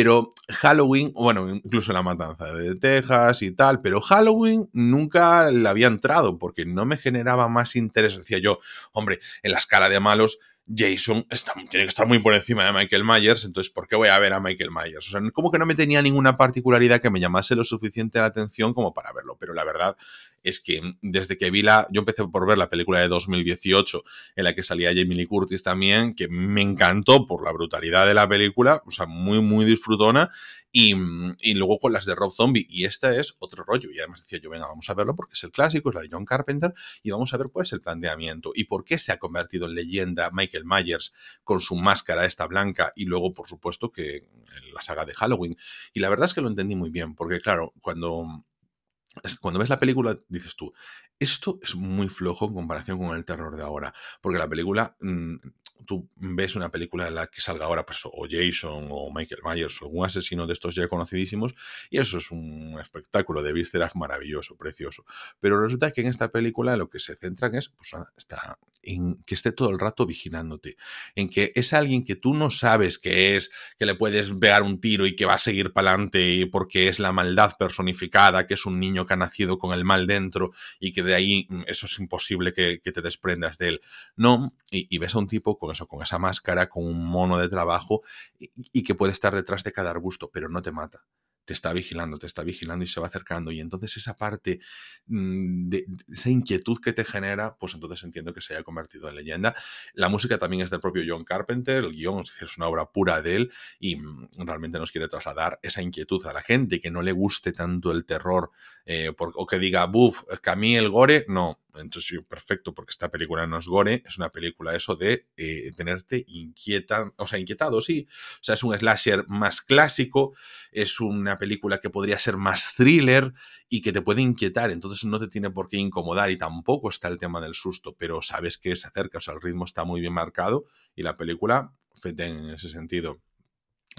Speaker 1: pero Halloween, bueno, incluso la matanza de Texas y tal, pero Halloween nunca le había entrado porque no me generaba más interés. Decía yo, hombre, en la escala de malos, Jason está, tiene que estar muy por encima de Michael Myers, entonces ¿por qué voy a ver a Michael Myers? O sea, como que no me tenía ninguna particularidad que me llamase lo suficiente la atención como para verlo, pero la verdad es que desde que vi la, yo empecé por ver la película de 2018 en la que salía Jamie Lee Curtis también, que me encantó por la brutalidad de la película, o sea, muy, muy disfrutona, y, y, luego con las de Rob Zombie, y esta es otro rollo, y además decía yo, venga, vamos a verlo porque es el clásico, es la de John Carpenter, y vamos a ver cuál es el planteamiento, y por qué se ha convertido en leyenda Michael Myers con su máscara esta blanca, y luego, por supuesto, que la saga de Halloween, y la verdad es que lo entendí muy bien, porque claro, cuando cuando ves la película dices tú, esto es muy flojo en comparación con el terror de ahora, porque la película, mm, tú ves una película en la que salga ahora pues, o Jason o Michael Myers o algún asesino de estos ya conocidísimos, y eso es un espectáculo de vísceras maravilloso, precioso. Pero resulta que en esta película lo que se centran es pues, está, en que esté todo el rato vigilándote, en que es alguien que tú no sabes que es, que le puedes pegar un tiro y que va a seguir para adelante porque es la maldad personificada, que es un niño que ha nacido con el mal dentro y que de ahí mm, eso es imposible que, te desprendas de él. No, y, ves a un tipo con eso, con esa máscara, con un mono de trabajo y que puede estar detrás de cada arbusto, pero no te mata te está vigilando, te está vigilando y se va acercando. Y entonces esa parte mm, de, esa inquietud que te genera, pues entonces entiendo que se haya convertido en leyenda. La música también es del propio John Carpenter, el guion es una obra pura de él y mm, realmente nos quiere trasladar esa inquietud a la gente, que no le guste tanto el terror eh, o que diga, buf, que a mí el gore, no, entonces, perfecto, porque esta película no es gore, es una película eso de eh, tenerte inquieta, o sea, inquietado, sí. O sea, es un slasher más clásico, es una película que podría ser más thriller y que te puede inquietar, entonces no te tiene por qué incomodar y tampoco está el tema del susto, pero sabes que se acerca, o sea, el ritmo está muy bien marcado y la película, fete en ese sentido.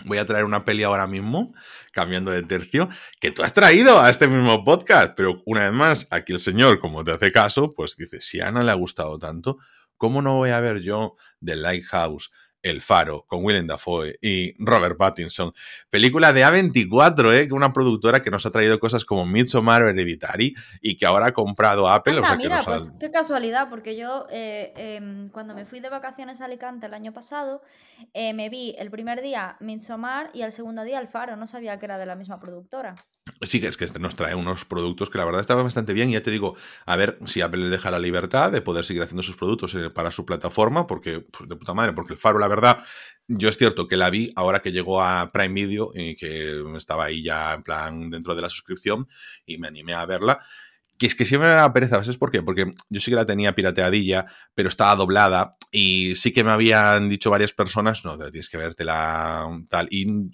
Speaker 1: voy a traer una peli ahora mismo, cambiando de tercio, que tú has traído a este mismo podcast. Pero una vez más, aquí el señor, como te hace caso, pues dice, si a Ana le ha gustado tanto, ¿cómo no voy a ver yo The Lighthouse? El Faro, con Willem Dafoe y Robert Pattinson. Película de A24, ¿eh? una productora que nos ha traído cosas como Midsommar o Hereditary y que ahora ha comprado Apple.
Speaker 2: mira, pues qué casualidad, porque yo eh, em, cuando me fui de vacaciones a Alicante el año pasado, eh, me vi el primer día Midsommar y el segundo día El Faro. No sabía que era de la misma productora.
Speaker 1: Sí, es que nos trae unos productos que la verdad estaban bastante bien. Y ya te digo, a ver si Apple le deja la libertad de poder seguir haciendo sus productos eh, para su plataforma, porque, pues de puta madre, porque el Faro, la verdad, yo es cierto que la vi ahora que llegó a Prime Video y que estaba ahí ya en plan dentro de la suscripción y me animé a verla. Que es que siempre me da pereza, ¿sabes por qué? Porque yo sí que la tenía pirateadilla, pero estaba doblada y sí que me habían dicho varias personas, no, tienes que vértela tal. Y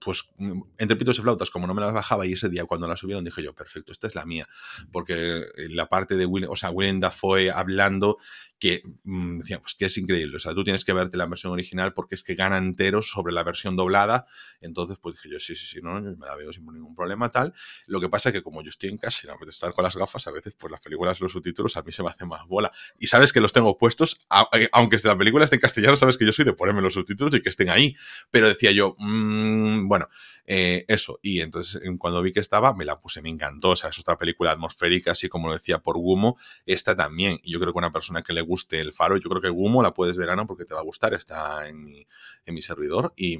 Speaker 1: pues entre pitos y flautas, como no me las bajaba y ese día cuando la subieron dije yo, perfecto, esta es la mía, porque la parte de Will, o sea, Willem Dafoe hablando que mm, decía, pues que es increíble, o sea, tú tienes que verte la versión original porque es que gana enteros sobre la versión doblada, entonces pues dije yo, sí, sí, sí, no, me la veo sin ningún problema, tal, lo que pasa es que como yo estoy en casa y no me estar con las gafas, a veces pues las películas, los subtítulos a mí se me hacen más bola, y sabes que los tengo puestos, aunque la película esté en castellano, sabes que yo soy de ponerme los subtítulos y que estén ahí, pero decía yo, mmm, bueno, eh, eso, y entonces cuando vi que estaba, me la puse, me encantó, o sea, es otra película atmosférica, así como lo decía por Gumo, esta también, y yo creo que una persona que le guste el faro, yo creo que Gumo la puedes ver, Ana, porque te va a gustar, está en mi, servidor, y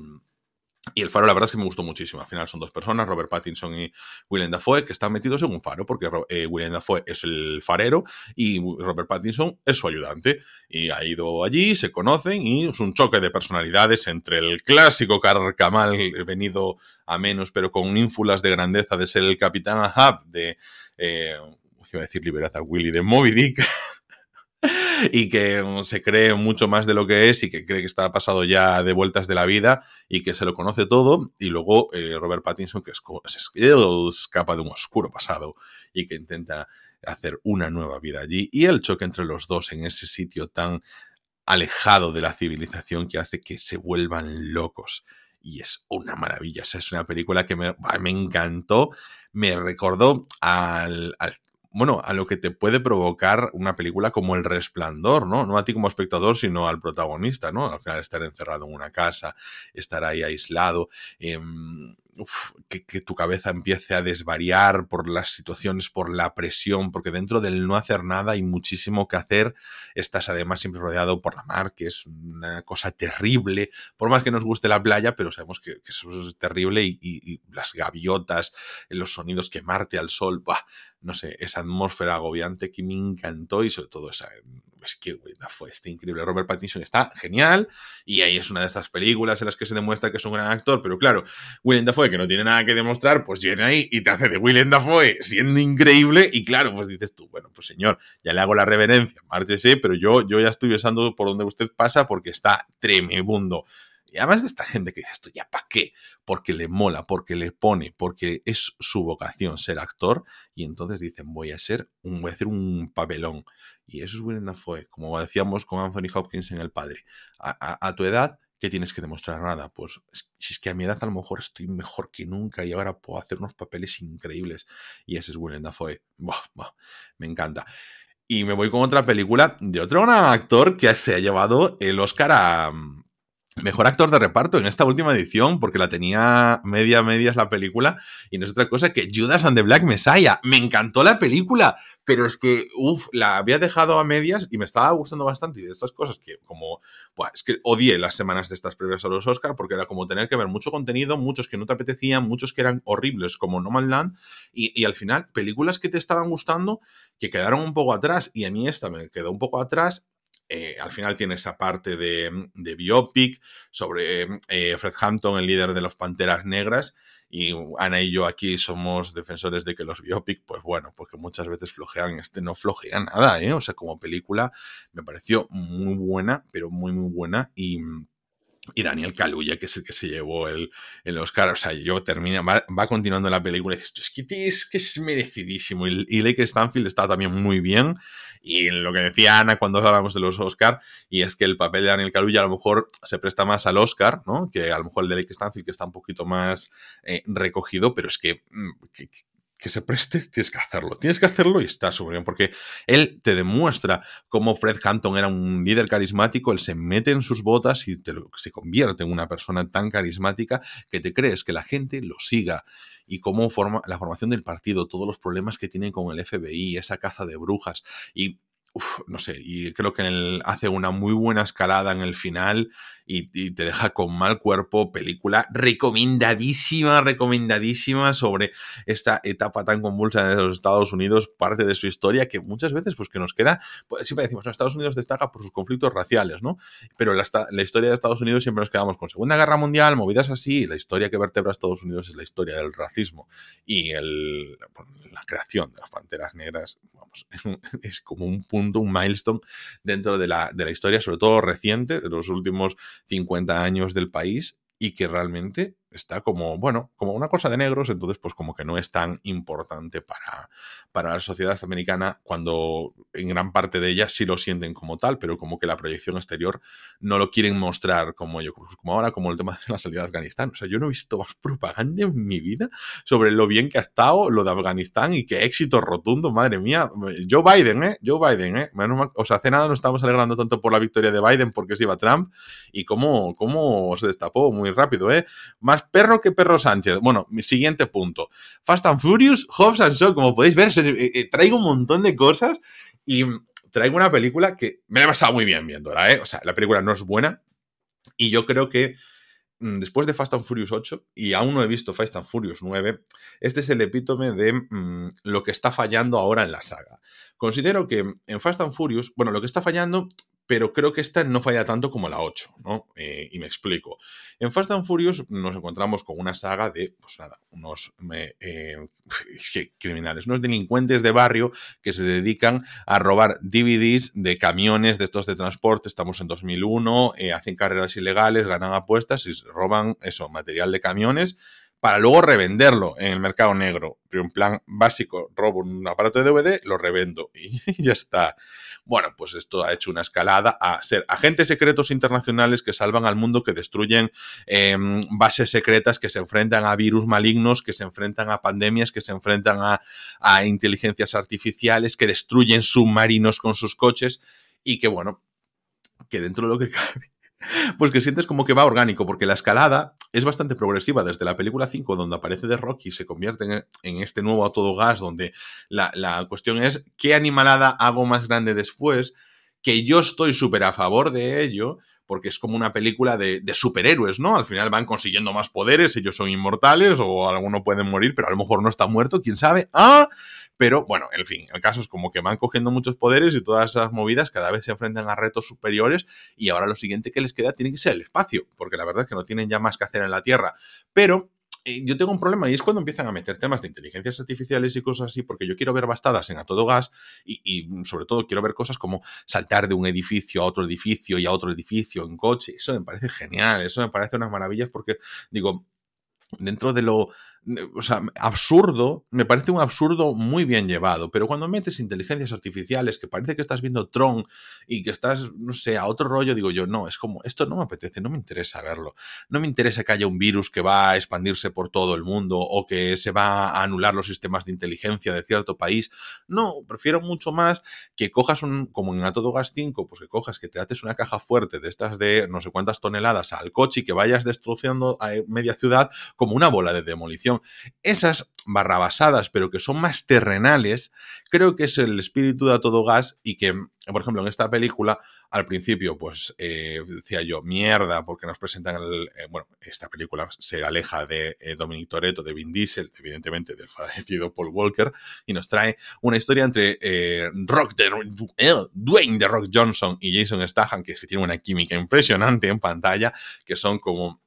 Speaker 1: y el faro, la verdad es que me gustó muchísimo. Al final son dos personas, Robert Pattinson y Willem Dafoe, que están metidos en un faro, porque eh, Willem Dafoe es el farero y Robert Pattinson es su ayudante. Y ha ido allí, se conocen y es un choque de personalidades entre el clásico carcamal venido a menos, pero con ínfulas de grandeza de ser el capitán Ahab de. Eh, iba a decir Liberad a Willy de Moby Dick. y que mm, se cree mucho más de lo que es y que cree que está pasado ya de vueltas de la vida y que se lo conoce todo. Y luego eh, Robert Pattinson, que es, escapa de un oscuro pasado y que intenta hacer una nueva vida allí. Y el choque entre los dos en ese sitio tan alejado de la civilización que hace que se vuelvan locos. Y es una maravilla. Es una película que me, me encantó. Me recordó al bueno, a lo que te puede provocar una película como El Resplandor, ¿no? No a ti como espectador, sino al protagonista, ¿no? Al final estar encerrado en una casa, estar ahí aislado, que, tu cabeza empiece a desvariar por las situaciones, por la presión, porque dentro del no hacer nada hay muchísimo que hacer. Estás además siempre rodeado por la mar, que es una cosa terrible, por más que nos guste la playa, pero sabemos que, eso es terrible y, las gaviotas, los sonidos quemarte al sol, bah, no sé, esa atmósfera agobiante que me encantó y sobre todo esa es que, güey, fue este increíble. Robert Pattinson está genial y ahí es una de estas películas en las que se demuestra que es un gran actor, pero claro, Willem Dafoe, que no tiene nada que demostrar, pues viene ahí y te hace de Willem Dafoe siendo increíble y claro, pues dices tú, bueno, pues señor, ya le hago la reverencia, márchese, pero yo, yo ya estoy besando por donde usted pasa porque está tremebundo. Y además de esta gente que dice esto, ¿ya para qué? Porque le mola, porque le pone, porque es su vocación ser actor. Y entonces dicen, voy a ser un, voy a hacer un papelón. Y eso es Willem Dafoe, como decíamos con Anthony Hopkins en El Padre. A, tu edad, ¿qué tienes que demostrar? Nada. Pues si es que a mi edad a lo mejor estoy mejor que nunca y ahora puedo hacer unos papeles increíbles. Y ese es Willem Dafoe. me encanta. Y me voy con otra película de otro actor que se ha llevado el Oscar a, Mejor actor de reparto en esta última edición, porque la tenía media medias la película, y no es otra cosa que Judas and the Black Messiah. Me encantó la película, pero es que, uff, la había dejado a medias y me estaba gustando bastante. Y de estas cosas que, como, buah, es que odié las semanas de estas previas a los Oscar, porque era como tener que ver mucho contenido, muchos que no te apetecían, muchos que eran horribles, como No Man Land, y, y al final, películas que te estaban gustando que quedaron un poco atrás, y a mí esta me quedó un poco atrás, eh, al final tiene esa parte de, biopic sobre eh, Fred Hampton, el líder de los Panteras Negras. Y Ana y yo aquí somos defensores de que los biopic, pues bueno, porque muchas veces flojean, este no flojea nada, ¿eh? O sea, como película me pareció muy buena, pero muy, muy buena. Y, y Daniel Kaluuya, que es el que se llevó el, el Oscar. O sea, yo termina, va, continuando la película y dices, es que es, que es merecidísimo. Y, y Lake Stanfield está también muy bien. Y lo que decía Ana cuando hablábamos de los Oscar, y es que el papel de Daniel Kaluuya a lo mejor se presta más al Oscar, ¿no? Que a lo mejor el de Lake Stanfield, que está un poquito más eh, recogido, pero es que, mm, que que se preste, tienes que hacerlo. Tienes que hacerlo y está súper bien, porque él te demuestra cómo Fred Hampton era un líder carismático, él se mete en sus botas y se convierte en una persona tan carismática que te crees que la gente lo siga. Y cómo forma la formación del partido, todos los problemas que tienen con el FBI, esa caza de brujas. Y no sé, y creo que hace una muy buena escalada en el final y, te deja con mal cuerpo. Película recomendadísima, recomendadísima sobre esta etapa tan convulsa de los Estados Unidos, parte de su historia que muchas veces pues que nos queda, pues, siempre decimos, Estados Unidos destaca por sus conflictos raciales, ¿no? Pero la, la, historia de Estados Unidos siempre nos quedamos con Segunda Guerra Mundial, movidas así, la historia que vertebra a Estados Unidos es la historia del racismo y el, la creación de las Panteras Negras, vamos, es como un punto, un milestone dentro de la, de la historia, sobre todo reciente, de los últimos 50 años del país y que realmente está como, bueno, como una cosa de negros, entonces pues como que no es tan importante para, para la sociedad americana cuando en gran parte de ellas sí lo sienten como tal, pero como que la proyección exterior no lo quieren mostrar como yo, pues como ahora, como el tema de la salida de Afganistán. O sea, yo no he visto más propaganda en mi vida sobre lo bien que ha estado lo de Afganistán y qué éxito rotundo, madre mía. Joe Biden, ¿eh? Joe Biden, ¿eh? O sea, hace nada no estamos alegrando tanto por la victoria de Biden porque se iba Trump y cómo, cómo se destapó muy rápido, ¿eh? Más perro que perro Sánchez. Bueno, mi siguiente punto. Fast and Furious, Hobbs and Shaw. Como podéis ver, eh, eh, traigo un montón de cosas y traigo una película que me la he pasado muy bien viéndola, ¿eh? O sea, la película no es buena y yo creo que mm, después de Fast and Furious 8, y aún no he visto Fast and Furious 9, este es el epítome de mm, lo que está fallando ahora en la saga. Considero que en Fast and Furious, bueno, lo que está fallando pero creo que esta no falla tanto como la 8, ¿no? Eh, y me explico. En Fast and Furious nos encontramos con una saga de, pues nada, unos eh, criminales, unos delincuentes de barrio que se dedican a robar DVDs de camiones de estos de transporte, estamos en 2001, eh, hacen carreras ilegales, ganan apuestas y roban eso, material de camiones para luego revenderlo en el mercado negro. Pero en plan básico, robo un aparato de DVD, lo revendo y ya está. Bueno, pues esto ha hecho una escalada a ser agentes secretos internacionales que salvan al mundo, que destruyen em, bases secretas, que se enfrentan a virus malignos, que se enfrentan a pandemias, que se enfrentan a, a inteligencias artificiales, que destruyen submarinos con sus coches y que, bueno, que dentro de lo que cabe pues que sientes como que va orgánico, porque la escalada es bastante progresiva desde la película 5, donde aparece The Rocky y se convierte en, este nuevo a todo gas, donde la, la, cuestión es qué animalada hago más grande después, que yo estoy súper a favor de ello, porque es como una película de, de, superhéroes, ¿no? Al final van consiguiendo más poderes, ellos son inmortales, o algunos pueden morir, pero a lo mejor no está muerto, quién sabe. ¡Ah! Pero bueno, en fin, el caso es como que van cogiendo muchos poderes y todas esas movidas cada vez se enfrentan a retos superiores y ahora lo siguiente que les queda tiene que ser el espacio, porque la verdad es que no tienen ya más que hacer en la Tierra. Pero eh, yo tengo un problema y es cuando empiezan a meter temas de inteligencias artificiales y cosas así, porque yo quiero ver bastadas en a todo gas y, y, sobre todo quiero ver cosas como saltar de un edificio a otro edificio y a otro edificio en coche. Eso me parece genial, eso me parece unas maravillas porque digo, dentro de lo o sea, absurdo, me parece un absurdo muy bien llevado, pero cuando metes inteligencias artificiales que parece que estás viendo Tron y que estás, no sé, a otro rollo, digo yo, no, es como, esto no me apetece, no me interesa verlo. No me interesa que haya un virus que va a expandirse por todo el mundo o que se va a anular los sistemas de inteligencia de cierto país. No, prefiero mucho más que cojas un, como en A Todo Gas 5, pues que cojas, que te ates una caja fuerte de estas de no sé cuántas toneladas al coche y que vayas destruyendo a media ciudad como una bola de demolición esas barrabasadas, pero que son más terrenales, creo que es el espíritu de a todo gas y que, por ejemplo, en esta película, al principio, pues eh, decía yo, mierda, porque nos presentan. Eh, bueno, esta película se aleja de eh, Dominic Toretto, de Vin Diesel, evidentemente del fallecido Paul Walker, y nos trae una historia entre Rock de, Dwayne de Rock Johnson y Jason Statham, que es que tiene una química impresionante en pantalla, que son como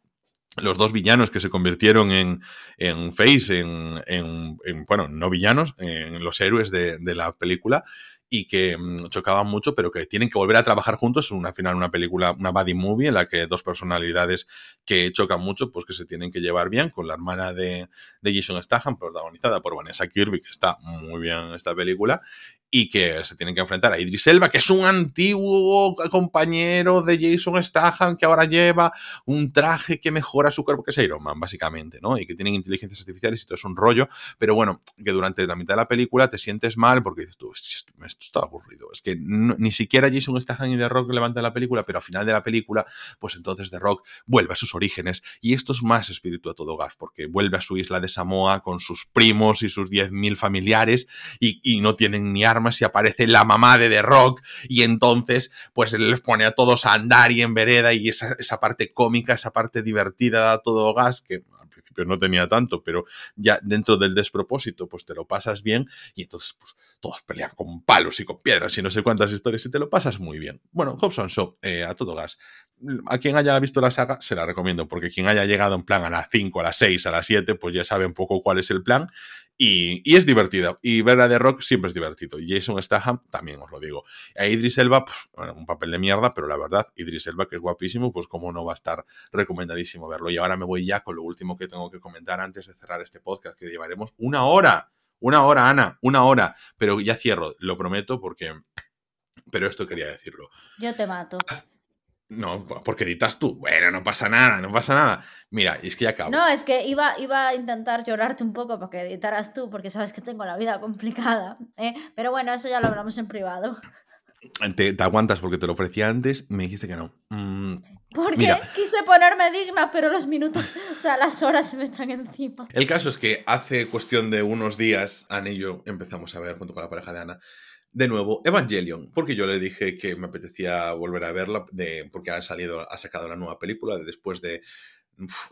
Speaker 1: los dos villanos que se convirtieron en, en Face, en, en, bueno, no villanos, en los héroes de, la película. y que mm, chocaban mucho, pero que tienen que volver a trabajar juntos. en Una final, una película, una buddy movie en la que dos personalidades que chocan mucho, pues que se tienen que llevar bien con la hermana de, de Jason Statham, protagonizada por Vanessa Kirby, que está muy bien en esta película, y que se tienen que enfrentar a Idris Elba, que es un antiguo compañero de Jason Statham que ahora lleva un traje que mejora su cuerpo, que es Iron Man, básicamente, ¿no? Y que tienen inteligencias artificiales y todo es un rollo, pero bueno, que durante la mitad de la película te sientes mal porque dices tú, esto, está aburrido, es que ni siquiera Jason Statham y The Rock levantan la película, pero al final de la película, pues entonces The Rock vuelve a sus orígenes. Y esto es más espíritu a todo gas, porque vuelve a su isla de Samoa con sus primos y sus 10.000 familiares y, no tienen ni armas y aparece la mamá de The Rock y entonces pues les pone a todos a andar y en vereda y esa, esa parte cómica, esa parte divertida a todo gas que al principio no tenía tanto, pero ya dentro del despropósito pues te lo pasas bien y entonces pues todos pelean con palos y con piedras y no sé cuántas historias y te lo pasas muy bien. Bueno, Hobson Show, eh, a todo gas. A quien haya visto la saga, se la recomiendo, porque quien haya llegado en plan a las 5, a las 6, a las 7, pues ya sabe un poco cuál es el plan y, es divertida. Y ver a The Rock siempre es divertido. Jason Statham también os lo digo. A Idris Elba, un papel de mierda, pero la verdad, Idris Elba, que es guapísimo, pues como no va a estar recomendadísimo verlo. Y ahora me voy ya con lo último que tengo que comentar antes de cerrar este podcast, que llevaremos una hora. Una hora, Ana, una hora. Pero ya cierro, lo prometo, porque... Pero esto quería decirlo.
Speaker 2: Yo te mato.
Speaker 1: No, porque editas tú. Bueno, no pasa nada, no pasa nada. Mira, es que ya acabo.
Speaker 2: No, es que iba, iba a intentar llorarte un poco para que editaras tú, porque sabes que tengo la vida complicada. ¿eh? Pero bueno, eso ya lo hablamos en privado.
Speaker 1: Te, aguantas porque te lo ofrecía antes, me dijiste que no. Mm,
Speaker 2: porque quise ponerme digna, pero los minutos, o sea, las horas se me echan encima.
Speaker 1: El caso es que hace cuestión de unos días, Ana y yo empezamos a ver junto con la pareja de Ana de nuevo Evangelion, porque yo le dije que me apetecía volver a verla de, porque ha salido, ha sacado la nueva película de después de,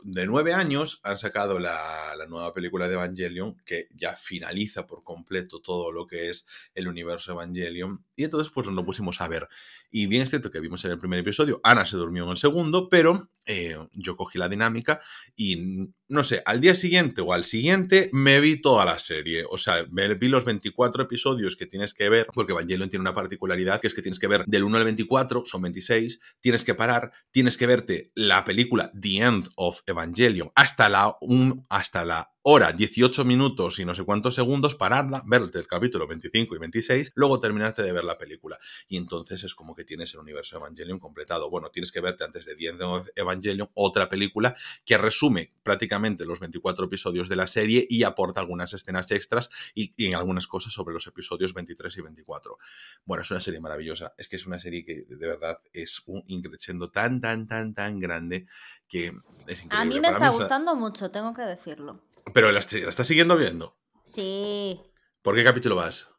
Speaker 1: de nueve años han sacado la, la, nueva película de Evangelion que ya finaliza por completo todo lo que es el universo Evangelion y entonces pues nos lo pusimos a ver y bien es cierto que vimos en el primer episodio, Ana se durmió en el segundo, pero eh, yo cogí la dinámica y no sé, al día siguiente o al siguiente me vi toda la serie. O sea, me vi los 24 episodios que tienes que ver, porque Evangelion tiene una particularidad que es que tienes que ver del 1 al 24, son 26, tienes que parar, tienes que verte la película The End of Evangelion. Hasta la, un, hasta la hora, 18 minutos y no sé cuántos segundos, pararla, verte el capítulo 25 y 26, luego terminarte de ver la película. Y entonces es como que tienes el universo Evangelion completado. Bueno, tienes que verte antes de The End of Evangelion otra película que resume prácticamente los 24 episodios de la serie y aporta algunas escenas extras y, en algunas cosas sobre los episodios 23 y 24. Bueno, es una serie maravillosa. Es que es una serie que de verdad es un increciendo tan, tan, tan, tan grande que es increíble.
Speaker 2: A mí me está gustando mucho, tengo que decirlo.
Speaker 1: Pero la, estás siguiendo viendo.
Speaker 2: Sí.
Speaker 1: ¿Por qué capítulo vas?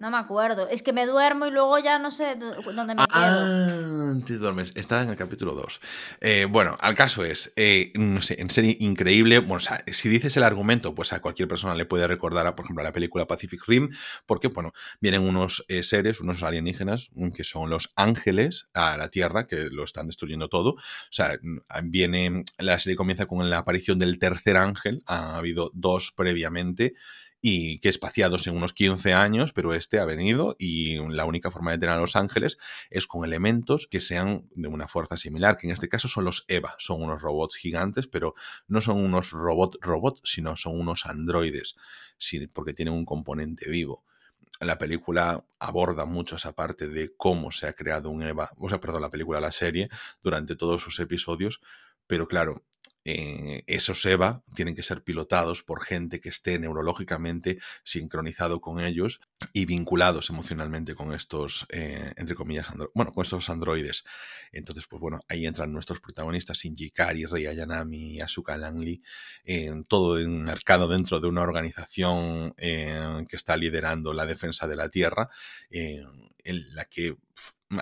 Speaker 2: No me acuerdo. Es que me duermo y luego ya no sé dónde me ah, quedo.
Speaker 1: te duermes. Está en el capítulo 2. Eh, bueno, al caso es, eh, no sé, en serie increíble. Bueno, o sea, si dices el argumento, pues a cualquier persona le puede recordar, a, por ejemplo, a la película Pacific Rim, porque, bueno, vienen unos eh, seres, unos alienígenas, que son los ángeles a la Tierra, que lo están destruyendo todo. O sea, viene, la serie comienza con la aparición del tercer ángel. Ha habido dos previamente y que espaciados en unos 15 años, pero este ha venido y la única forma de tener a los ángeles es con elementos que sean de una fuerza similar, que en este caso son los EVA, son unos robots gigantes, pero no son unos robot robots, sino son unos androides, porque tienen un componente vivo. La película aborda mucho esa parte de cómo se ha creado un EVA, o sea, perdón, la película, la serie, durante todos sus episodios, pero claro, eh, esos EVA tienen que ser pilotados por gente que esté neurológicamente sincronizado con ellos y vinculados emocionalmente con estos, eh, entre comillas, bueno, con estos androides. Entonces, pues bueno, ahí entran nuestros protagonistas, Shinji Kari, Rei Ayanami, Asuka Langley, en todo mercado dentro de una organización eh, que está liderando la defensa de la Tierra, en la que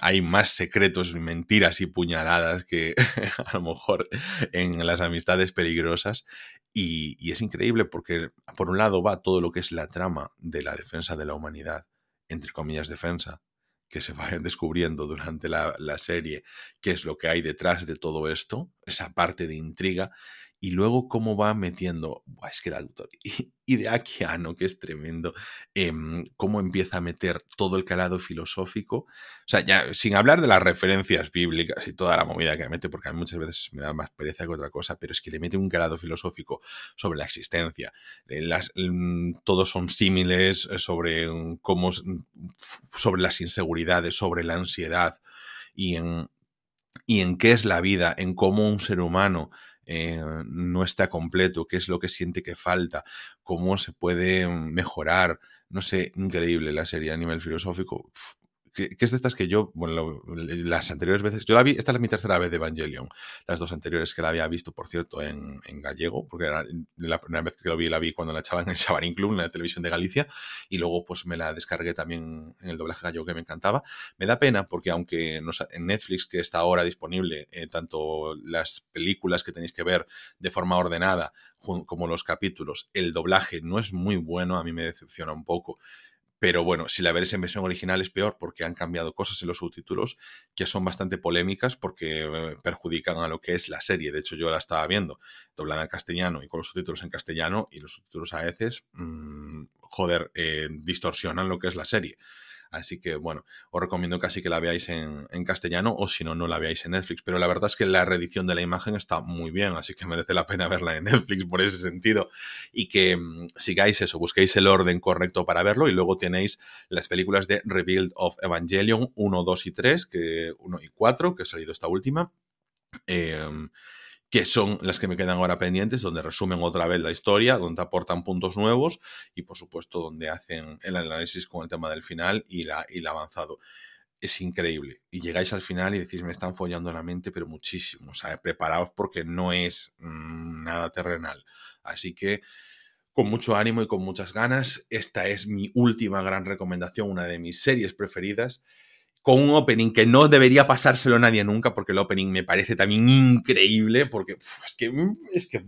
Speaker 1: hay más secretos, mentiras y puñaladas que a lo mejor en las amistades peligrosas. Y, es increíble porque, por un lado, va todo lo que es la trama de la defensa de la humanidad, entre comillas, defensa, que se va descubriendo durante la, la serie, qué es lo que hay detrás de todo esto, esa parte de intriga. Y luego cómo va metiendo, es que el autor, y, de Akiano, que es tremendo, em, cómo empieza a meter todo el calado filosófico, o sea, ya sin hablar de las referencias bíblicas y toda la movida que mete, porque a mí muchas veces me da más pereza que otra cosa, pero es que le mete un calado filosófico sobre la existencia, eh, mm, todos son símiles eh, sobre cómo, sobre las inseguridades, sobre la ansiedad, y en, y en qué es la vida, en cómo un ser humano eh, no está completo, qué es lo que siente que falta, cómo se puede mejorar. No sé, increíble la serie a nivel filosófico que, es de estas que yo, bueno, las anteriores veces, yo la vi, esta es mi tercera vez de Evangelion, las dos anteriores que la había visto, por cierto, en, gallego, porque era la primera vez que lo vi, la vi cuando la echaban en el Chavarín Club, en la televisión de Galicia, y luego pues me la descargué también en el doblaje gallego que me encantaba. Me da pena porque aunque en Netflix, que está ahora disponible, eh, tanto las películas que tenéis que ver de forma ordenada como los capítulos, el doblaje no es muy bueno, a mí me decepciona un poco. Pero bueno, si la ves en versión original es peor porque han cambiado cosas en los subtítulos que son bastante polémicas porque eh, perjudican a lo que es la serie. De hecho, yo la estaba viendo doblada en castellano y con los subtítulos en castellano y los subtítulos a veces, mmm, joder, eh, distorsionan lo que es la serie. Así que bueno, os recomiendo casi que la veáis en, castellano o si no, no la veáis en Netflix. Pero la verdad es que la reedición de la imagen está muy bien, así que merece la pena verla en Netflix por ese sentido. Y que mm, sigáis eso, busquéis el orden correcto para verlo y luego tenéis las películas de Rebuild of Evangelion 1, 2 y 3, que 1 y 4, que ha salido esta última. Eh, que son las que me quedan ahora pendientes, donde resumen otra vez la historia, donde aportan puntos nuevos y por supuesto donde hacen el análisis con el tema del final y, la, y el avanzado. Es increíble. Y llegáis al final y decís, me están follando la mente, pero muchísimo. O sea, preparaos porque no es mm, nada terrenal. Así que con mucho ánimo y con muchas ganas, esta es mi última gran recomendación, una de mis series preferidas con un opening que no debería pasárselo a nadie nunca, porque el opening me parece también increíble, porque es que, es que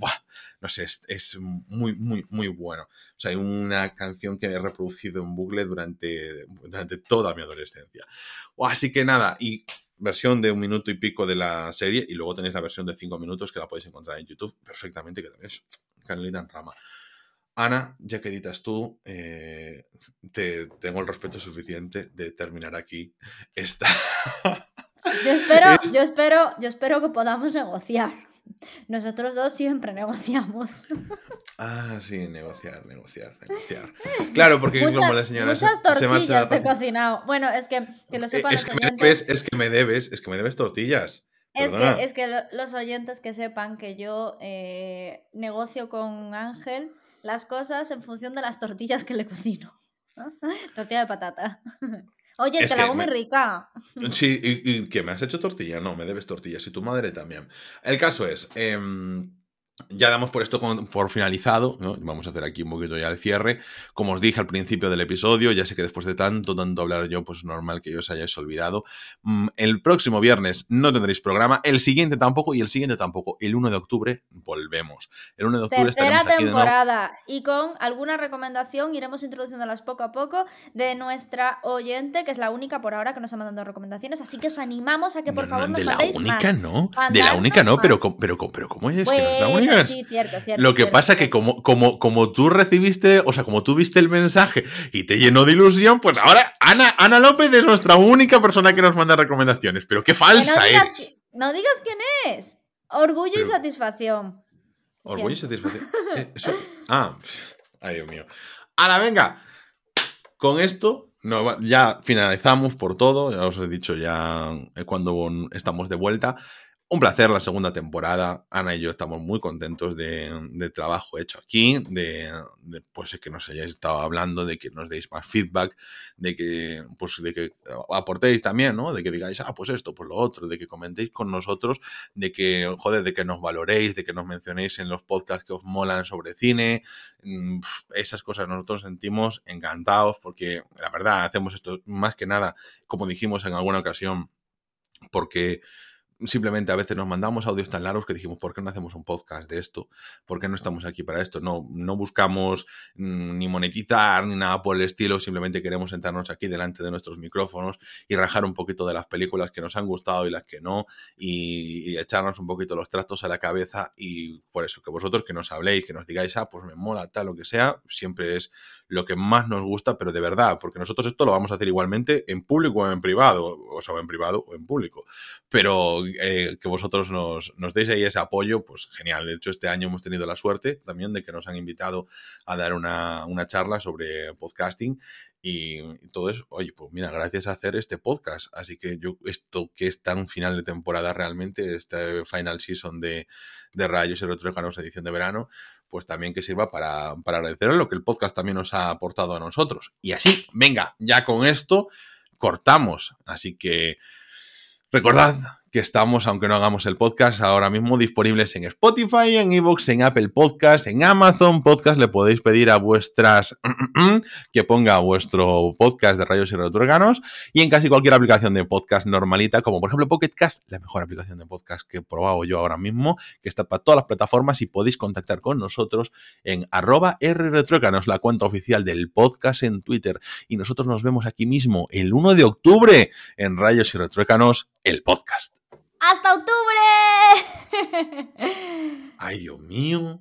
Speaker 1: no sé, es, muy, muy, muy bueno. O sea, hay una canción que he reproducido en bucle durante, durante toda mi adolescencia. Así que nada, y versión de un minuto y pico de la serie, y luego tenéis la versión de cinco minutos que la podéis encontrar en YouTube perfectamente, que tenéis canelita en rama. Ana, ya que editas tú, eh, te, tengo el respeto suficiente de terminar aquí esta.
Speaker 2: Yo espero, yo espero, yo espero que podamos negociar. Nosotros dos siempre negociamos.
Speaker 1: Ah, sí, negociar, negociar, negociar. Claro, porque como la señora
Speaker 2: muchas tortillas te he cocinado. Bueno, es que, que lo sepan
Speaker 1: es que Me debes, es que me debes, es que me debes tortillas.
Speaker 2: Es que, es que, los oyentes que sepan que yo eh, negocio con Ángel las cosas en función de las tortillas que le cocino. Tortilla de patata. Oye, te la hago muy rica.
Speaker 1: Sí, y, que me has hecho tortilla. No, me debes tortillas y tu madre también. El caso es, em, ya damos por esto por finalizado, vamos a hacer aquí un poquito ya el cierre. Como os dije al principio del episodio, ya sé que después de tanto, tanto hablar yo, pues normal que os hayáis olvidado. Mm, el próximo viernes no tendréis programa, el siguiente tampoco y el siguiente tampoco. El 1 de octubre volvemos. El 1 de octubre
Speaker 2: Tercera temporada y con alguna recomendación iremos introduciéndolas poco a poco de nuestra oyente, que es la única por ahora que nos ha mandado recomendaciones, así que os animamos a que por favor nos
Speaker 1: de
Speaker 2: la
Speaker 1: única no, de la única no, pero, pero, pero, ¿cómo es que no es la única?
Speaker 2: Sí, cierto, cierto.
Speaker 1: Lo que pasa que como, como, como tú recibiste, o sea, como tú viste el mensaje y te llenó de ilusión, pues ahora Ana, Ana López es nuestra única persona que nos manda recomendaciones. Pero qué falsa
Speaker 2: no
Speaker 1: eres.
Speaker 2: no digas quién es. Orgullo y satisfacción.
Speaker 1: Orgullo y satisfacción. Eh, ah, ay Dios mío. la venga. Con esto no, ya finalizamos por todo. Ya os he dicho ya eh, cuando estamos de vuelta. Un placer la segunda temporada. Ana y yo estamos muy contentos de, trabajo hecho aquí, de, pues, que nos hayáis estado hablando, de que nos deis más feedback, de que, pues, de que aportéis también, ¿no? De que digáis, ah, pues esto, pues lo otro, de que comentéis con nosotros, de que, joder, de que nos valoréis, de que nos mencionéis en los podcasts que os molan sobre cine. Mm, esas cosas nosotros sentimos encantados porque, la verdad, hacemos esto más que nada, como dijimos en alguna ocasión, porque simplemente a veces nos mandamos audios tan largos que dijimos, ¿por qué no hacemos un podcast de esto? ¿Por qué no estamos aquí para esto? No, no buscamos mm, ni monetizar ni nada por el estilo, simplemente queremos sentarnos aquí delante de nuestros micrófonos y rajar un poquito de las películas que nos han gustado y las que no, y, echarnos un poquito los trastos a la cabeza y por eso, que vosotros que nos habléis, que nos digáis, ah, pues me mola tal, lo que sea, siempre es lo que más nos gusta, pero de verdad, porque nosotros esto lo vamos a hacer igualmente en público o en privado, o sea, en privado o en público, pero eh, que vosotros nos, nos deis ahí ese apoyo, pues genial. De hecho, este año hemos tenido la suerte también de que nos han invitado a dar una, charla sobre podcasting y todo eso, oye, pues mira, gracias a hacer este podcast. Así que yo, esto que es tan final de temporada realmente, este final season de, de Rayos y Retrócanos edición de verano, pues también que sirva para, para agradecer lo que el podcast también nos ha aportado a nosotros. Y así, venga, ya con esto cortamos. Así que recordad que estamos, aunque no hagamos el podcast, ahora mismo disponibles en Spotify, en Evox, en Apple Podcast, en Amazon Podcast. Le podéis pedir a vuestras que ponga vuestro podcast de rayos y retroorganos y en casi cualquier aplicación de podcast normalita, como por ejemplo Pocket Cast, la mejor aplicación de podcast que he probado yo ahora mismo, que está para todas las plataformas y podéis contactar con nosotros en arroba rretroorganos, la cuenta oficial del podcast en Twitter. Y nosotros nos vemos aquí mismo el 1 de octubre en Rayos y Retrócanos, el podcast.
Speaker 2: ¡Hasta octubre!
Speaker 1: ¡Ay, Dios mío!